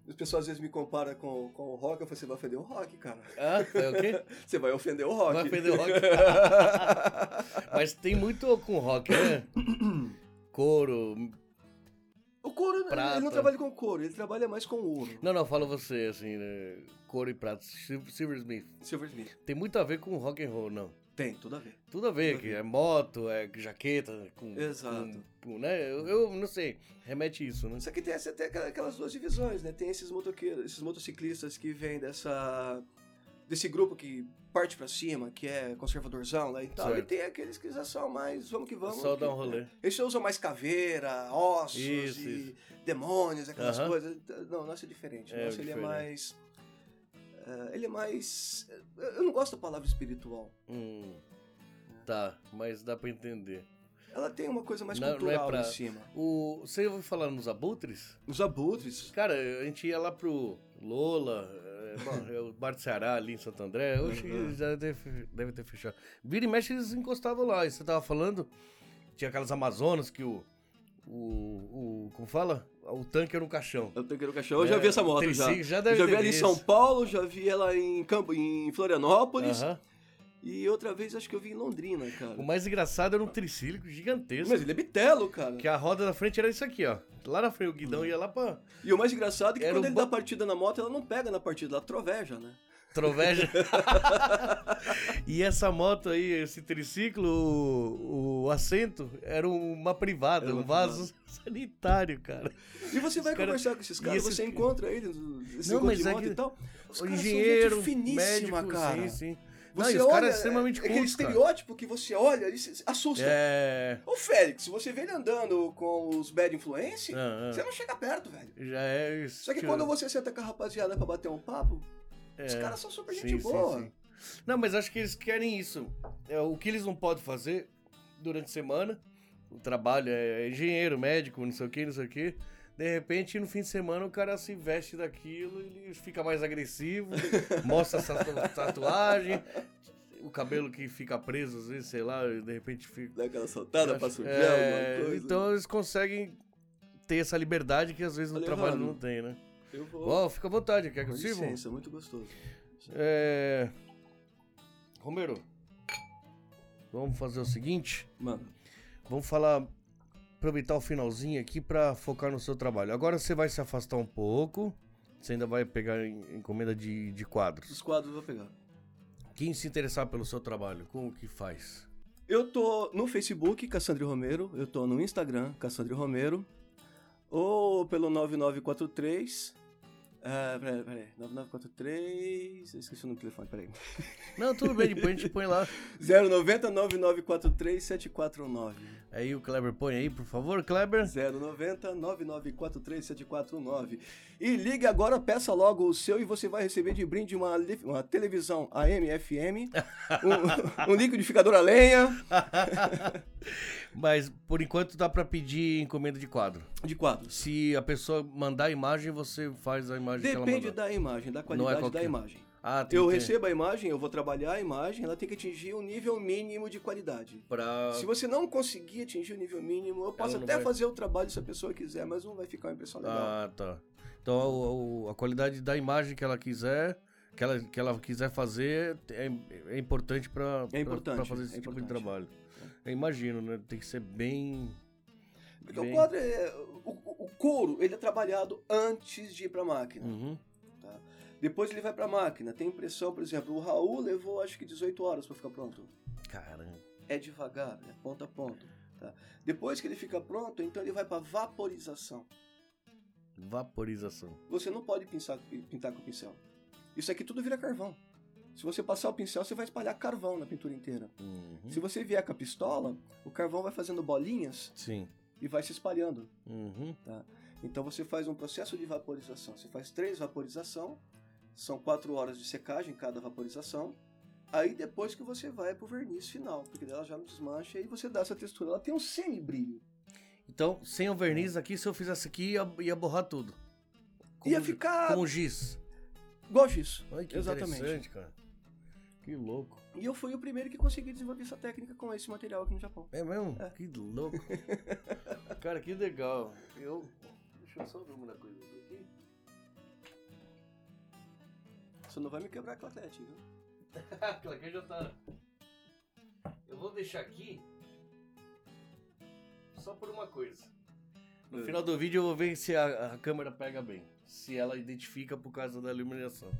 As pessoas às vezes me comparam com, com o rock, eu falo, você vai ofender o rock, cara. Ah, é o quê? Você vai ofender o rock. Vai ofender o rock. Mas tem muito com rock, né? Couro. o couro, Prata. ele não trabalha com couro, ele trabalha mais com ouro. Não, não, fala você, assim, né? Couro e prata. Sil- Silversmith. Silversmith. Tem muito a ver com rock and roll, não. Tem, tudo a ver. Tudo a ver, Tudo a que ver. é moto, é jaqueta, com. Exato. com- com, né? Eu, eu não sei, remete isso, né? Só que tem essa- até aquela- aquelas duas divisões, né? Tem esses motoqueiros, esses motociclistas que vêm dessa desse grupo que parte pra cima, que é conservadorzão lá e tal, Certo. e tem aqueles que já são mais, vamos que vamos. Só que- dar um rolê. Eles já usam mais caveira, ossos Isso, e isso. demônios, aquelas Aham. coisas. Não, o nosso é diferente. O É, nosso ele é diferente. mais eh, ele é mais eu não gosto da palavra espiritual. Hum, tá, mas dá pra entender. Ela tem uma coisa mais Não- não é cultural pra- em cima. O, você ouviu falar nos abutres? Os abutres. Cara, a gente ia lá pro Lola, é, é o Bar do Ceará ali em Santo André, Uhum. já deve, deve ter fechado. Vira e mexe eles encostavam lá, e você tava falando, tinha aquelas Amazonas que o, o, o como fala? O tanque um caixão. Eu tenho que ir no cachorro. Eu já vi essa moto já. Triciclo, já deve já vi ela em. São Paulo, já vi ela em Campo, em Florianópolis e outra vez acho que eu vi em Londrina, cara. O mais engraçado era um triciclo gigantesco. Mas ele é bitelo, cara. Que a roda da frente era isso aqui, ó. Lá na frente o guidão ia lá pra E o mais engraçado é que Era quando ele ba- dá partida na moto, ela não pega na partida, ela troveja, né? Troveja. e essa moto aí, esse triciclo, o, o assento era uma privada, Era um vaso sanitário, cara. E você vai cara- conversar com esses caras, esses- você encontra eles, esse Não, mas de é moto que- e tal. Os O caras engenheiro, finíssima, médico, cara. sim, sim. Não, Você e os olha, caras extremamente é, aquele cultos, cara. estereótipo que você olha, se- assusta. É... O Félix, se você vê ele andando com os bad influence, Ah, ah. você não chega perto, velho. Já é isso. Só que quando você senta com a rapaziada pra bater um papo, os É. caras são super Sim, gente sim, boa. sim. Não, mas acho que eles querem isso. É, o que eles não podem fazer durante a semana, o trabalho é engenheiro, médico, não sei o que, não sei o que. De repente, no fim de semana, o cara se veste daquilo, ele fica mais agressivo, mostra essa tatu- tatuagem, o cabelo que fica preso, às vezes, sei lá, de repente fica. Dá aquela soltada pra sujar é, alguma coisa. Então eles conseguem ter essa liberdade que às vezes no Olha, trabalho não tem, né? Eu vou. Ó, fica à vontade, quer que eu sirva? licença, muito gostoso. É... Romero, vamos fazer o seguinte, Mano, vamos falar, aproveitar o finalzinho aqui pra focar no seu trabalho. Agora você vai se afastar um pouco, você ainda vai pegar en- encomenda de, de quadros. os quadros eu vou pegar. Quem se interessar pelo seu trabalho, como que faz? Eu tô no Facebook, Cassandre Romero. Eu tô no Instagram, Cassandre Romero. Ou pelo 9943. Ah, peraí, peraí. 9943. Eu esqueci o número do telefone, peraí. Não, tudo bem, depois a gente põe lá. 090 9943 7419. Aí o Kleber põe aí, por favor, Kleber. 090 9943 7419. E ligue agora, peça logo o seu e você vai receber de brinde uma, uma televisão AM/FM, um, um liquidificador a lenha Mas por enquanto dá pra pedir encomenda de quadro. de quadros. Se a pessoa mandar a imagem, você faz a imagem que ela Depende mandou. da imagem, da é qualidade da qualquer- imagem. Ah, tem Eu que recebo a imagem, eu vou trabalhar a imagem, ela tem que atingir um nível mínimo de qualidade. pra... Se você não conseguir atingir o nível mínimo, eu posso até vai- fazer o trabalho se a pessoa quiser, mas não vai ficar uma impressão legal. Ah, tá. Então o- o- a qualidade da imagem que ela quiser, que ela, que ela quiser fazer, é, é importante pra- importante, pra fazer esse é tipo de trabalho. Eu imagino, né? Tem que ser bem. Porque bem- o quadro é. O, o- couro, ele é trabalhado antes de ir pra máquina. Uhum. Tá? Depois ele vai pra máquina. Tem impressão, por exemplo, o Raul levou acho que 18 horas pra ficar pronto. Caramba. É devagar, é ponto a ponto. Tá? Depois que ele fica pronto, então ele vai pra vaporização. Vaporização. Você não pode pinçar- pintar com pincel. Isso aqui tudo vira carvão. Se você passar o pincel, você vai espalhar carvão na pintura inteira. Uhum. Se você vier com a pistola, o carvão vai fazendo bolinhas Sim. e vai se espalhando. Uhum. Então você faz um processo de vaporização. Você faz três vaporização, são quatro horas de secagem cada vaporização. Aí depois que você vai pro verniz final, porque daí ela já não desmancha e aí você dá essa textura. Ela tem um semi-brilho. Então, sem o verniz aqui, se eu fizesse aqui, ia, ia borrar tudo. Como, Ia ficar Com giz. igual giz. Ai, que Exatamente. interessante, cara. Que louco. E eu fui o primeiro que consegui desenvolver essa técnica com esse material aqui no Japão. É mesmo? Que louco. cara, que legal. Eu. Deixa eu só ver uma coisa Você não vai me quebrar a claquete, viu? Aquela aqui já tá. Eu vou deixar aqui. Só por uma coisa. No É. final do vídeo eu vou ver se a, a câmera pega bem. Se ela identifica por causa da iluminação.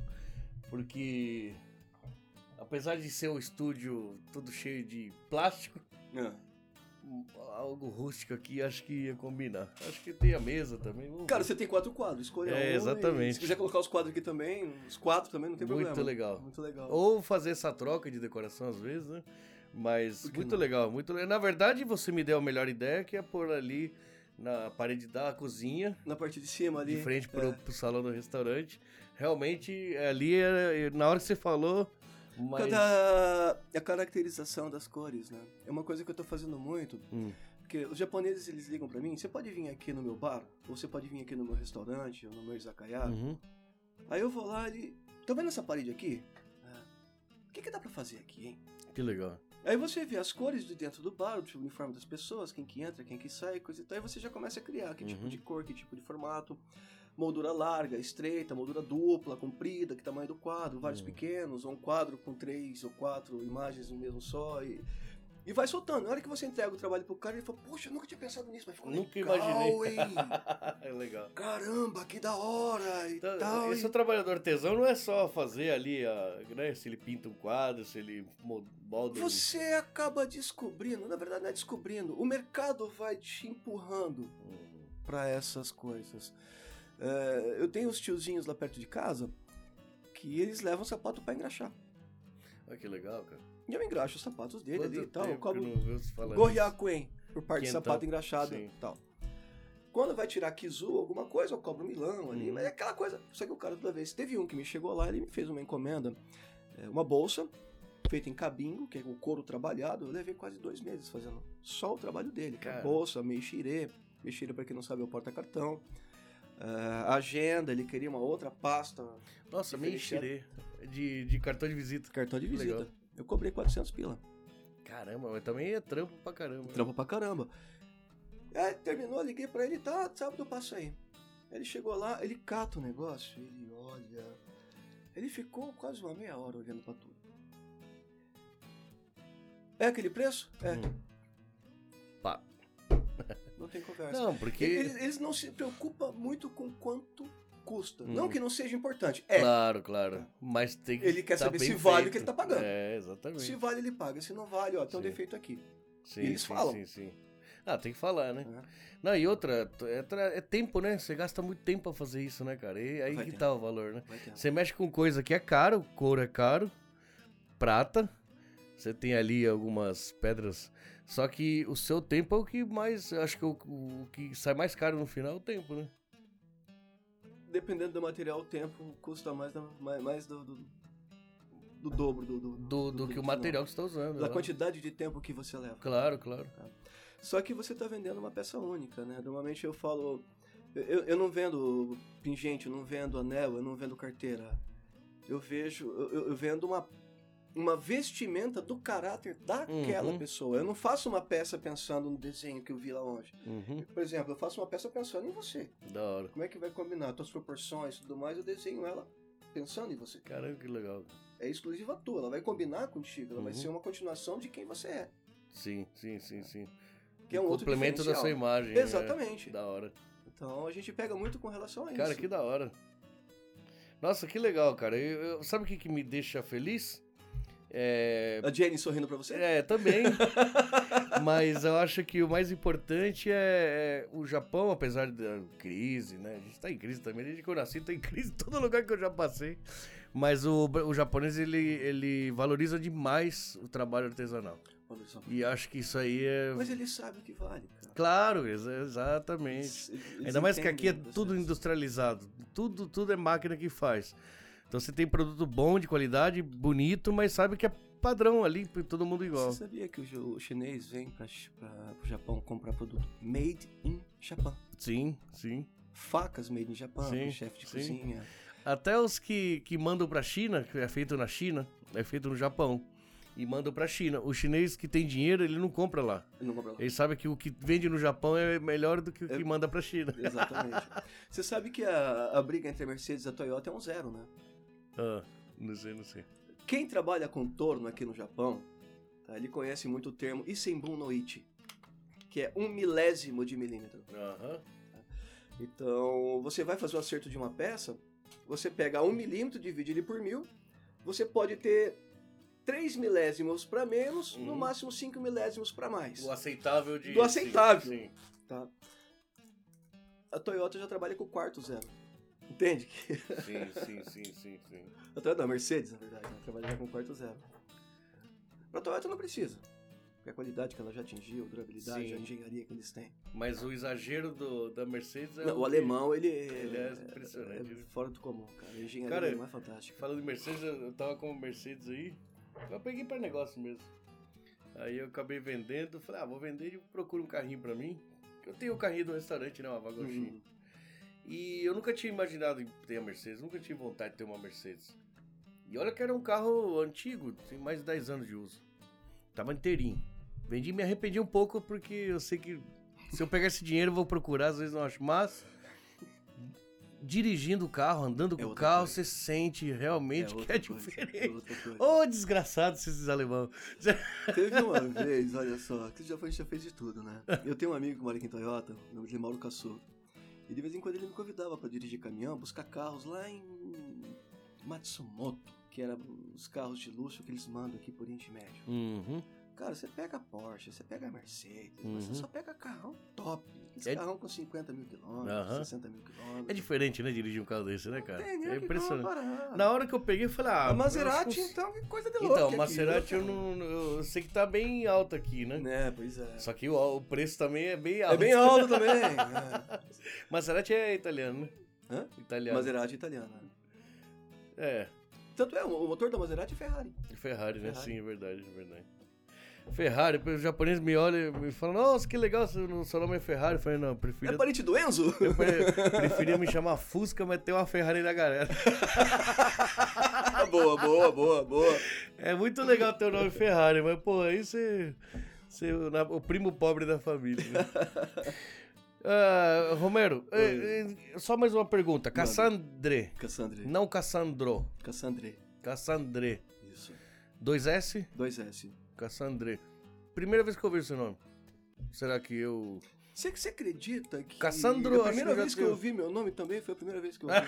Porque. Apesar de ser um estúdio todo cheio de plástico, É. algo rústico aqui acho que ia combinar. Acho que tem a mesa também. Cara, você tem quatro quadros, escolha É, um. e exatamente. Se quiser colocar os quadros aqui também, os quatro também, não tem Muito problema. legal. Muito legal. Ou fazer essa troca de decoração às vezes, né? Mas muito não? legal, muito legal. Na verdade, você me deu a melhor ideia, que é pôr ali na parede da cozinha, Na parte de cima ali. de frente pro, é. pro salão do restaurante. Realmente, ali, é- na hora que você falou, mas... Cada a caracterização das cores, né? É uma coisa que eu tô fazendo muito, Hum, porque os japoneses eles ligam pra mim, você pode vir aqui no meu bar, ou você pode vir aqui no meu restaurante, ou no meu izakaya. uhum. Aí eu vou lá e tá vendo essa parede aqui? É. O que que dá pra fazer aqui, hein? Que legal. Aí você vê as cores de dentro do bar, o uniforme das pessoas, quem que entra, quem que sai, coisa e tal, e você já começa a criar que tipo Uhum. de cor, que tipo de formato, moldura larga, estreita, moldura dupla, comprida, que tamanho do quadro, vários Uhum. pequenos, ou um quadro com três ou quatro imagens no mesmo só, e, e vai soltando. Na hora que você entrega o trabalho pro cara, ele fala, poxa, eu nunca tinha pensado nisso, mas ficou Nunca legal, imaginei. hein? é legal. Caramba, que da hora, e Então, tal. esse e- trabalhador artesão não é só fazer ali, a, né, se ele pinta um quadro, se ele mo- molda... Você acaba descobrindo, na verdade não é descobrindo, o mercado vai te empurrando Hum, para essas coisas. É, eu tenho os tiozinhos lá perto de casa que eles levam sapato para engraxar. Olha que legal, cara. E eu engraxo os sapatos dele Quanto ali e tal. Eu cobro gorriacuen por parte de Quentão. sapato engraxado e tal. Quando vai tirar kizu, alguma coisa, eu cobro milão ali. Uhum. Mas é aquela coisa. Só que o cara toda vez. Teve um que me chegou lá, ele me fez uma encomenda, é, uma bolsa, feita em cabinho, que é o couro trabalhado. Eu levei quase dois meses fazendo só o trabalho dele. Que é Cara. bolsa, meixirê. Meixirê, pra quem não sabe, é o porta-cartão. É, agenda, ele queria uma outra pasta, Nossa, Diferenciado. enxerê de, de cartão de visita. cartão de visita. legal. Eu cobrei 400 pila. Caramba, mas também é trampo pra caramba. Trampa pra caramba. Aí terminou, liguei pra ele, tá, sábado eu passo aí. Ele chegou lá, ele cata o negócio, ele olha. Ele ficou quase uma meia hora olhando pra tudo. É aquele preço? É. Hum. Pá. Não tem conversa. Não, porque. Eles, eles não se preocupam muito com quanto custa. Hum. Não que não seja importante. É. Claro, claro. Mas tem que. Ele quer tá saber se vale o que ele tá pagando. É, exatamente. Se vale, ele paga. Se não vale, ó, tem um Sim. defeito aqui. Sim, eles sim, falam. Sim, sim. Ah, tem que falar, né? né? Não, e outra, é, é tempo, né? Você gasta muito tempo pra fazer isso, né, cara? E aí Vai que ter. tá o valor, né? Você mexe com coisa que é caro, couro é caro, prata, você tem ali algumas pedras. Só que o seu tempo é o que mais. Acho que o, o que sai mais caro no final é o tempo, né? dependendo do material, o tempo custa mais, mais, mais do, do, do dobro do, do, Do, do que o material que você tá usando. Da né? quantidade de tempo que você leva. Claro, claro. Só que você está vendendo uma peça única, né? Normalmente eu falo. Eu, eu não vendo pingente, eu não vendo anel, eu não vendo carteira. Eu vejo. Eu- eu vendo uma, uma vestimenta do caráter daquela Uhum. pessoa. Eu não faço uma peça pensando no desenho que eu vi lá longe. Uhum, Por exemplo, eu faço uma peça pensando em você. da hora. Como é que vai combinar tuas proporções e tudo mais? Eu desenho ela pensando em você. Caramba, que legal. É exclusiva tua, ela vai combinar contigo, ela vai Uhum. ser uma continuação de quem você é. Sim, sim, sim, sim. Que é um outro complemento da sua imagem. né? Exatamente. Da hora. Então a gente pega muito com relação a Cara, isso. que da hora. Nossa, que legal, cara. Eu, eu- sabe o que, que me deixa feliz? É. A Jenny sorrindo pra você? É, também. Mas eu acho que o mais importante é, é o Japão, apesar da crise, né? A gente tá em crise também. Desde que eu nasci, tá em crise em todo lugar que eu já passei. Mas o, o japonês, ele, ele valoriza demais o trabalho artesanal. E acho que isso aí é. Mas ele sabe o que vale, cara. Claro, ex- exatamente. Eles- eles Ainda mais que aqui é tudo industrializado. Tudo, tudo é máquina que faz. Então você tem produto bom, de qualidade, bonito, mas sabe que é padrão ali, todo mundo igual. Você sabia que o, chinês vem para o Japão comprar produto made in Japan? Sim, sim. facas made in Japan, Sim, chefe de sim. cozinha. Até os que, que mandam pra China, que é feito na China, é feito no Japão. E mandam pra China. O chinês que tem dinheiro, ele não compra lá. Não compra lá. Ele sabe que o que vende no Japão é melhor do que o que É. manda pra China. Exatamente. Você sabe que a, a briga entre a Mercedes e a Toyota é um zero, né? Ah, não sei, não sei. Quem trabalha com torno aqui no Japão, tá, ele conhece muito o termo Isenbun no Ichi, que é um milésimo de milímetro. Aham. Então, você vai fazer o acerto de uma peça, você pega um milímetro, divide ele por mil, você pode ter 3 milésimos para menos, no Uhum. máximo 5 milésimos para mais. O aceitável de. Do aceitável. Sim, sim. Tá? A Toyota já trabalha com o quarto zero. Entende? Que- Sim, sim, sim, sim, sim. A Toyota, não, Mercedes, na verdade, né? trabalha já com quarto zero. Pra Toyota não precisa. Porque a qualidade que ela já atingiu, a durabilidade, Sim. a engenharia que eles têm. Mas o exagero do, da Mercedes é. Não, o alemão, ele, Ele é impressionante, é né? fora do comum, cara. A engenharia Cara, é fantástica. Falando de Mercedes, eu tava com uma Mercedes aí. Eu peguei pra negócio mesmo. Aí eu acabei vendendo. Falei, ah, vou vender e procuro um carrinho pra mim. Eu tenho o carrinho do restaurante, né? Uma vagonchinha. Uhum. E eu nunca tinha imaginado ter a Mercedes, nunca tive vontade de ter uma Mercedes. E olha que era um carro antigo, tem mais de 10 anos de uso. Tava inteirinho. Vendi e me arrependi um pouco porque eu sei que se eu pegar esse dinheiro eu vou procurar, às vezes não acho. Mas dirigindo o carro, andando com É o carro, coisa. você sente realmente que é diferente. é outra coisa. Ô, desgraçado esses alemão. Teve uma vez, olha só, que já foi, já fez de tudo, né? Eu tenho um amigo que mora aqui em Toyota, o nome dele é Mauro Cassu. E de vez em quando ele me convidava pra dirigir caminhão, buscar carros lá em Matsumoto, que era os carros de luxo que eles mandam aqui por Oriente Médio. Uhum. Cara, você pega a Porsche, você pega a Mercedes, Uhum. você só pega carrão top. Esse É- carrão com 50 mil quilômetros, Aham. 60 mil quilômetros. É diferente, né, dirigir um carro desse, né, cara? Tem nem É o impressionante. comparar. Na hora que eu peguei, eu falei, ah... A Maserati, eu que- então, que coisa de louco. Então, aquilo, Maserati eu cara. não. Eu sei que tá bem alto aqui, né? Né, pois é. Só que o, o preço também é bem alto. É bem alto também. é. Maserati é italiano, né? Hã? Italiano. Maserati italiana. É, Tanto é, o motor da Maserati é Ferrari. Ferrari, né? Ferrari. Sim, é verdade, é verdade. Ferrari, os japoneses me olham e me falam, nossa, que legal, seu, seu nome é Ferrari. Eu falei, não, eu É preferia, parente do Enzo? eu pre- preferia me chamar Fusca, mas ter uma Ferrari na galera. boa, boa, boa, boa. É muito legal ter o nome Ferrari, mas, pô, aí você. você o primo pobre da família, né? Ah, Romero, é, é, só mais uma pergunta. Cassandre, Cassandre. não Cassandro. Cassandre. Cassandre. Isso. 2S? 2S. Cassandre. Primeira vez que eu ouvi esse nome. Será que eu. Você, você acredita que. Cassandro, A primeira que vez que eu ouvi meu nome também foi a primeira vez que eu ouvi.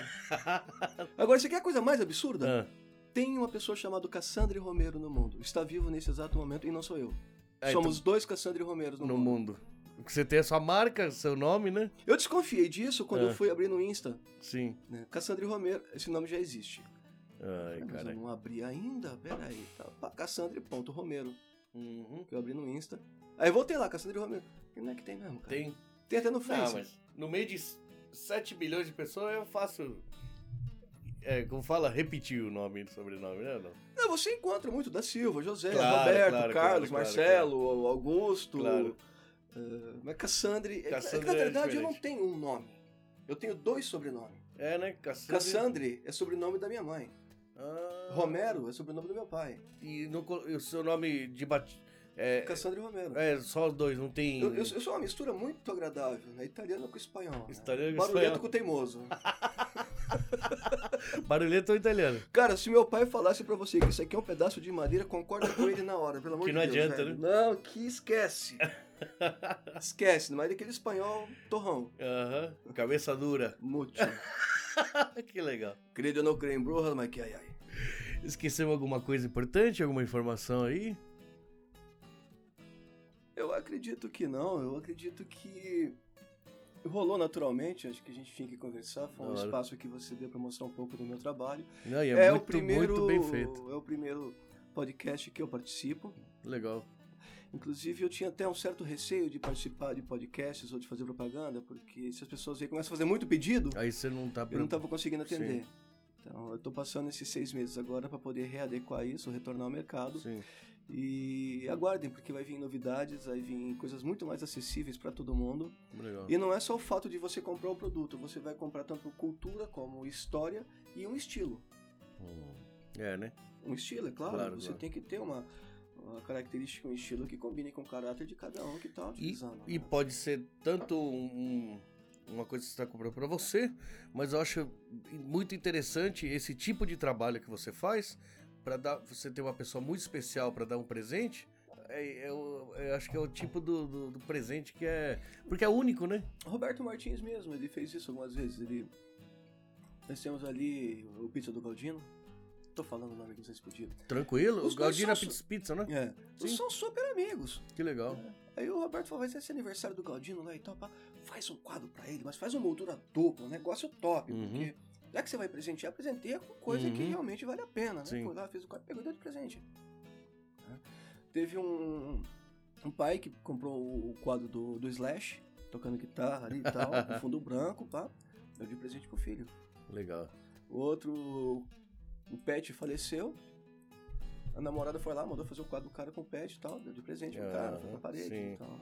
Agora, você quer a coisa mais absurda? Ah, Tem uma pessoa chamada Cassandre Romero no mundo. Está vivo nesse exato momento e não sou eu. É, Somos dois Cassandre Romeros no, no mundo. mundo. Você tem a sua marca, seu nome, né? Eu desconfiei disso quando Ah. eu fui abrir no Insta. Sim. Né? Cassandre Romero, esse nome já existe. Ai, Mas eu cara. não abri ainda? Peraí. Tá, pá, Cassandre.romero. Uhum. Que eu abri no Insta. Aí voltei lá, Cassandre Romero. E não é que tem mesmo, cara. Tem. Tem até no Ah, Face. mas no meio de 7 bilhões de pessoas eu faço. É, como fala, repetir o nome e sobrenome, né? Não. Não, você encontra muito da Silva, José, Claro, Roberto, claro, Carlos, claro, Marcelo, Augusto. Claro. eh, mas Cassandre. é que- é Cassandre na é verdade eu não tenho um nome. Eu tenho dois sobrenomes. É, né? Cassandre. Cassandre é sobrenome da minha mãe. Ah, Romero é sobrenome do meu pai. E, no, e o seu nome de bat... é, Cassandre Romero. é só os dois, não tem. Eu, eu- eu sou uma mistura muito agradável, né? Italiano com espanhol. né? Italiano com Barulhento espanhol. com teimoso. Barulhento ou italiano? Cara, se meu pai falasse pra você que isso aqui é um pedaço de madeira, concorda com ele na hora, pelo amor Que de não Deus. adianta, velho. né? Não, que esquece. esquece, mas é daquele espanhol torrão. Aham. Cabeça dura. Muito. que legal. Eu não creio em bruxas, mas que ai ai. Esqueceu alguma coisa importante? Alguma informação aí? Eu acredito que não, eu acredito que rolou naturalmente, acho que a gente tinha que conversar, foi um espaço que você deu pra mostrar um pouco do meu trabalho. Não, é, É, muito, o primeiro, muito bem feito. É o primeiro podcast que eu participo. Legal. Inclusive, eu tinha até um certo receio de participar de podcasts ou de fazer propaganda, porque se as pessoas aí começam a fazer muito pedido, Aí você não tá eu não estava conseguindo atender. Sim. Então, eu estou passando esses seis meses agora para poder readequar isso, retornar ao mercado. Sim. E aguardem, porque vai vir novidades, vai vir coisas muito mais acessíveis para todo mundo. Legal. E não é só o fato de você comprar o produto, você vai comprar tanto cultura como história e um estilo. Hum. É, né? Um estilo, é claro. Claro, você claro. tem que ter uma, uma característica, um estilo que combine com o caráter de cada um que está E, utilizando. e né? pode ser tanto um- uma coisa que você está comprando para você, mas eu acho muito interessante esse tipo de trabalho que você faz para dar você ter uma pessoa muito especial para dar um presente. É, eu, eu acho que é o tipo do, do- do presente que é. Porque é único, né? Roberto Martins mesmo, ele fez isso algumas vezes. Ele... Nós temos ali o Pizza do Galdino. Tô falando o nome que vocês podiam. Tranquilo. Os O dois Galdina são- Pizza, Pizza, né? É. Eles são super amigos. Que legal. Aí o Roberto falou, vai ser esse aniversário do Galdino lá e tal, pá. faz um quadro pra ele, mas faz uma moldura dupla, um negócio top, Uhum. porque já que você vai presentear, presenteia com coisa que Uhum. realmente vale a pena, né? Sim. Foi lá, fez o quadro, pegou e deu de presente. Né? Teve um, um pai que comprou o quadro do, do Slash, tocando guitarra ali e tal, com fundo branco, pá, deu de presente pro filho. Legal. O outro, o Pet faleceu. A namorada foi lá, mandou fazer o quadro do cara com o Pet e tal, deu de presente pro cara, foi na parede. sim. Então.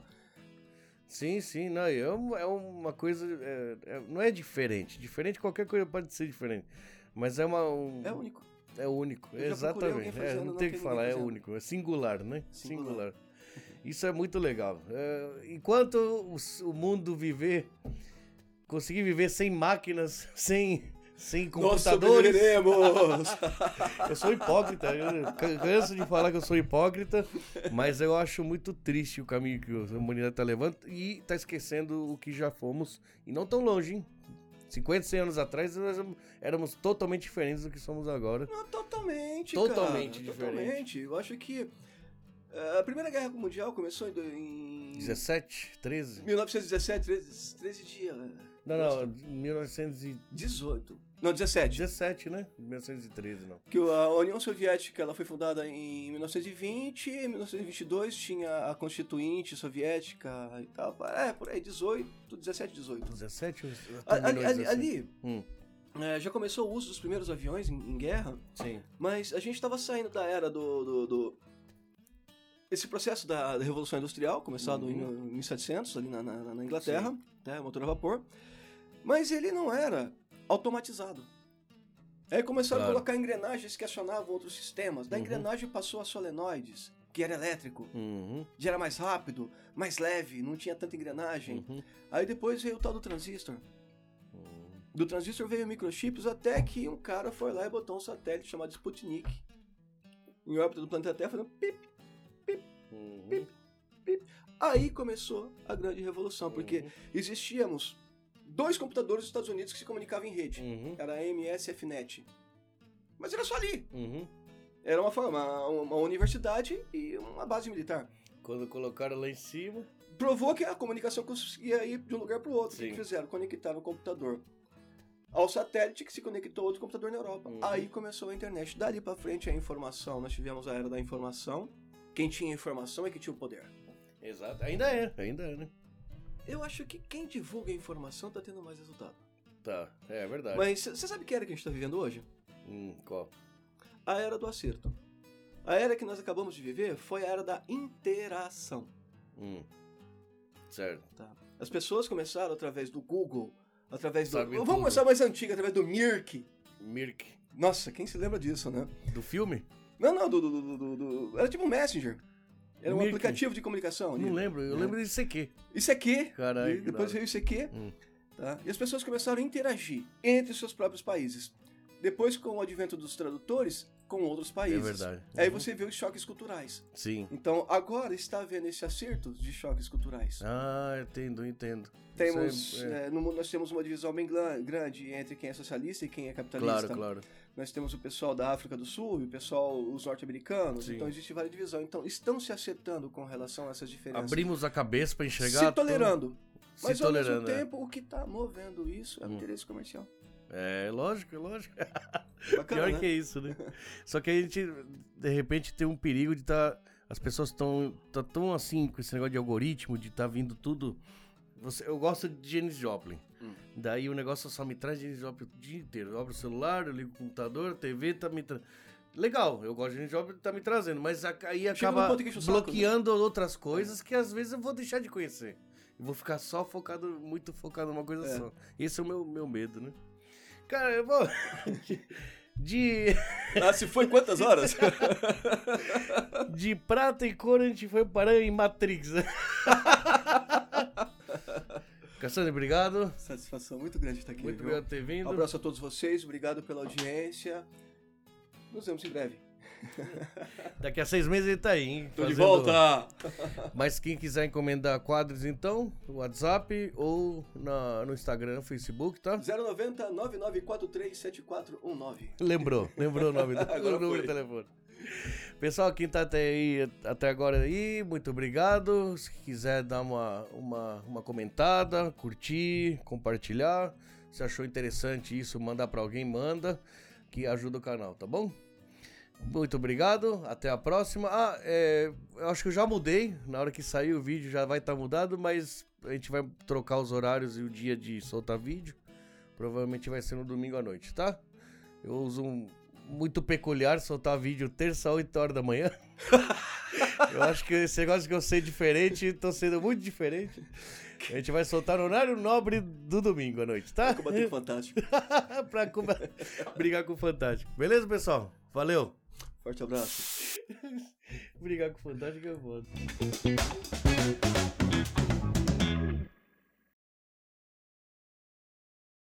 Sim, sim, não, é, é uma coisa. é- é- não é diferente. Diferente, qualquer coisa pode ser diferente. Mas é uma. um- É único. É único, exatamente. É, fazendo, não não tem o que falar, é fazendo. único, é singular, né? Singular. Singular. Isso é muito legal. É, enquanto o, o mundo viver, conseguir viver sem máquinas, sem, sem computadores. sobreviveremos! Eu sou hipócrita, eu ca- canso de falar que eu sou hipócrita, mas eu acho muito triste o caminho que a humanidade tá levando e tá esquecendo o que já fomos, e não tão longe, hein? 50, 100 anos atrás nós éramos totalmente diferentes do que somos agora. Não, totalmente, Totalmente cara, diferente. Totalmente. Eu acho que eh, a Primeira Guerra Mundial começou em, do- em 17, 13? 1917, 13, 13 dias. né? Não, não, 1917, 18. Não, 17. né? 1913, não. Que a União Soviética ela foi fundada em 1920, em 1922 tinha a Constituinte Soviética e tal. É, por aí, 18, 17, 18. 17 ou A- terminou Ali, ali, 17? ali, Hum, eh, já começou o uso dos primeiros aviões em, em guerra, sim. mas a gente estava saindo da era do, do, do- esse processo da, da Revolução Industrial, começado Uhum. em 1700, ali na, na- na Inglaterra, né, motor a vapor, mas ele não era automatizado. Aí começaram Claro. a colocar engrenagens que acionavam outros sistemas. Da Uhum. engrenagem passou a solenoides, que era elétrico, Uhum, já era mais rápido, mais leve, não tinha tanta engrenagem. uhum, Aí depois veio o tal do transistor. uhum. Do transistor veio microchips até que um cara foi lá e botou um satélite chamado Sputnik em órbita do planeta Terra fazendo pip. Uhum. Aí começou a grande revolução, porque Uhum. existíamos dois computadores dos Estados Unidos que se comunicavam em rede. Uhum. Era a MSFNet. Mas era só ali. Uhum. Era uma, uma, uma universidade e uma base militar. Quando colocaram lá em cima. Provou que a comunicação conseguia ir de um lugar para o outro. O que Sim. que fizeram? Conectaram o computador ao satélite que se conectou a outro computador na Europa. Uhum. Aí começou a internet. Dali para frente a informação. Nós tivemos a era da informação. Quem tinha informação é que tinha o poder. Exato. Ainda é, ainda é, né? Eu acho que quem divulga a informação tá tendo mais resultado. Tá, é verdade. Mas você sabe que era que a gente tá vivendo hoje? Hum, qual? A era do acerto. A era que nós acabamos de viver foi a era da interação. Hum. Certo. Tá? As pessoas começaram através do Google, através do. Sabe Vamos tudo. começar mais antiga, através do Mirk. Mirk. Nossa, quem se lembra disso, né? Do filme? Não, não, do. do, do, do- do- Era tipo um Messenger. Era um Mirk. aplicativo de comunicação. ali. Não lembro, eu É. lembro aqui. Isso aqui. Caralho, que depois veio isso aqui. Hum. Tá? E as pessoas começaram a interagir entre os seus próprios países. Depois, com o advento dos tradutores, com outros países. É verdade. Aí Uhum. você vê os choques culturais. Sim. Então, agora está havendo esse acerto de choques culturais. Ah, entendo, entendo. Temos, é- é- eh, no mundo nós temos uma divisão bem grande entre quem é socialista e quem é capitalista. Claro, claro. Nós temos o pessoal da África do Sul e o pessoal, os norte-americanos. Então existe várias divisões. Então estão se acertando com relação a essas diferenças. Abrimos a cabeça pra enxergar. se tolerando. Mas ao mesmo é. tempo, o que está movendo isso é o Hum. interesse comercial. É, lógico, é lógico. Bacana, Pior né? que isso, né? Só que a gente, de repente, tem um perigo de estar. as pessoas estão tá tão assim com esse negócio de algoritmo, de estar vindo tudo. Você, eu gosto de Janis Joplin. Hum. Daí o negócio só me traz Janis Joplin o dia inteiro. Eu abro o celular, eu ligo o computador, a TV tá me tra... legal, eu gosto de job tá me trazendo, mas aí acaba num ponto que enche o saco, né? bloqueando outras coisas que às vezes eu vou deixar de conhecer. Eu vou ficar só focado, muito focado numa coisa É. só. Esse é o meu, meu medo, né? Cara, eu vou. De, Ah, se foi quantas horas? de prata e cor a gente foi parar em Matrix. Cassandra, obrigado. Satisfação muito grande estar aqui. Muito viu? obrigado por ter vindo. Um abraço a todos vocês, obrigado pela audiência. Nos vemos em breve. Daqui a seis meses ele tá aí, hein? Tô de fazendo- volta! Mas quem quiser encomendar quadros, então, no WhatsApp ou na, no Instagram, Facebook, tá? 090 99437419. Lembrou, lembrou o nome do Agora o número foi. do telefone. Pessoal, quem tá até aí, até agora aí, muito obrigado. Se quiser dar uma, uma, uma comentada, curtir, compartilhar. Se achou interessante isso, mandar pra alguém, manda, que ajuda o canal, tá bom? Muito obrigado, até a próxima. Ah, é, eu acho que eu já mudei, na hora que sair o vídeo já vai estar mudado, mas a gente vai trocar os horários e o dia de soltar vídeo. Provavelmente vai ser no domingo à noite, tá? Eu uso um muito peculiar soltar vídeo terça, 8 horas da manhã. eu acho que esse negócio que eu sei diferente, tô sendo muito diferente. A gente vai soltar no horário nobre do domingo à noite, tá? Combater o Fantástico. pra comba- brigar com o Fantástico. Beleza, pessoal? Valeu! Forte abraço. Brigar com o Fantástico é foda.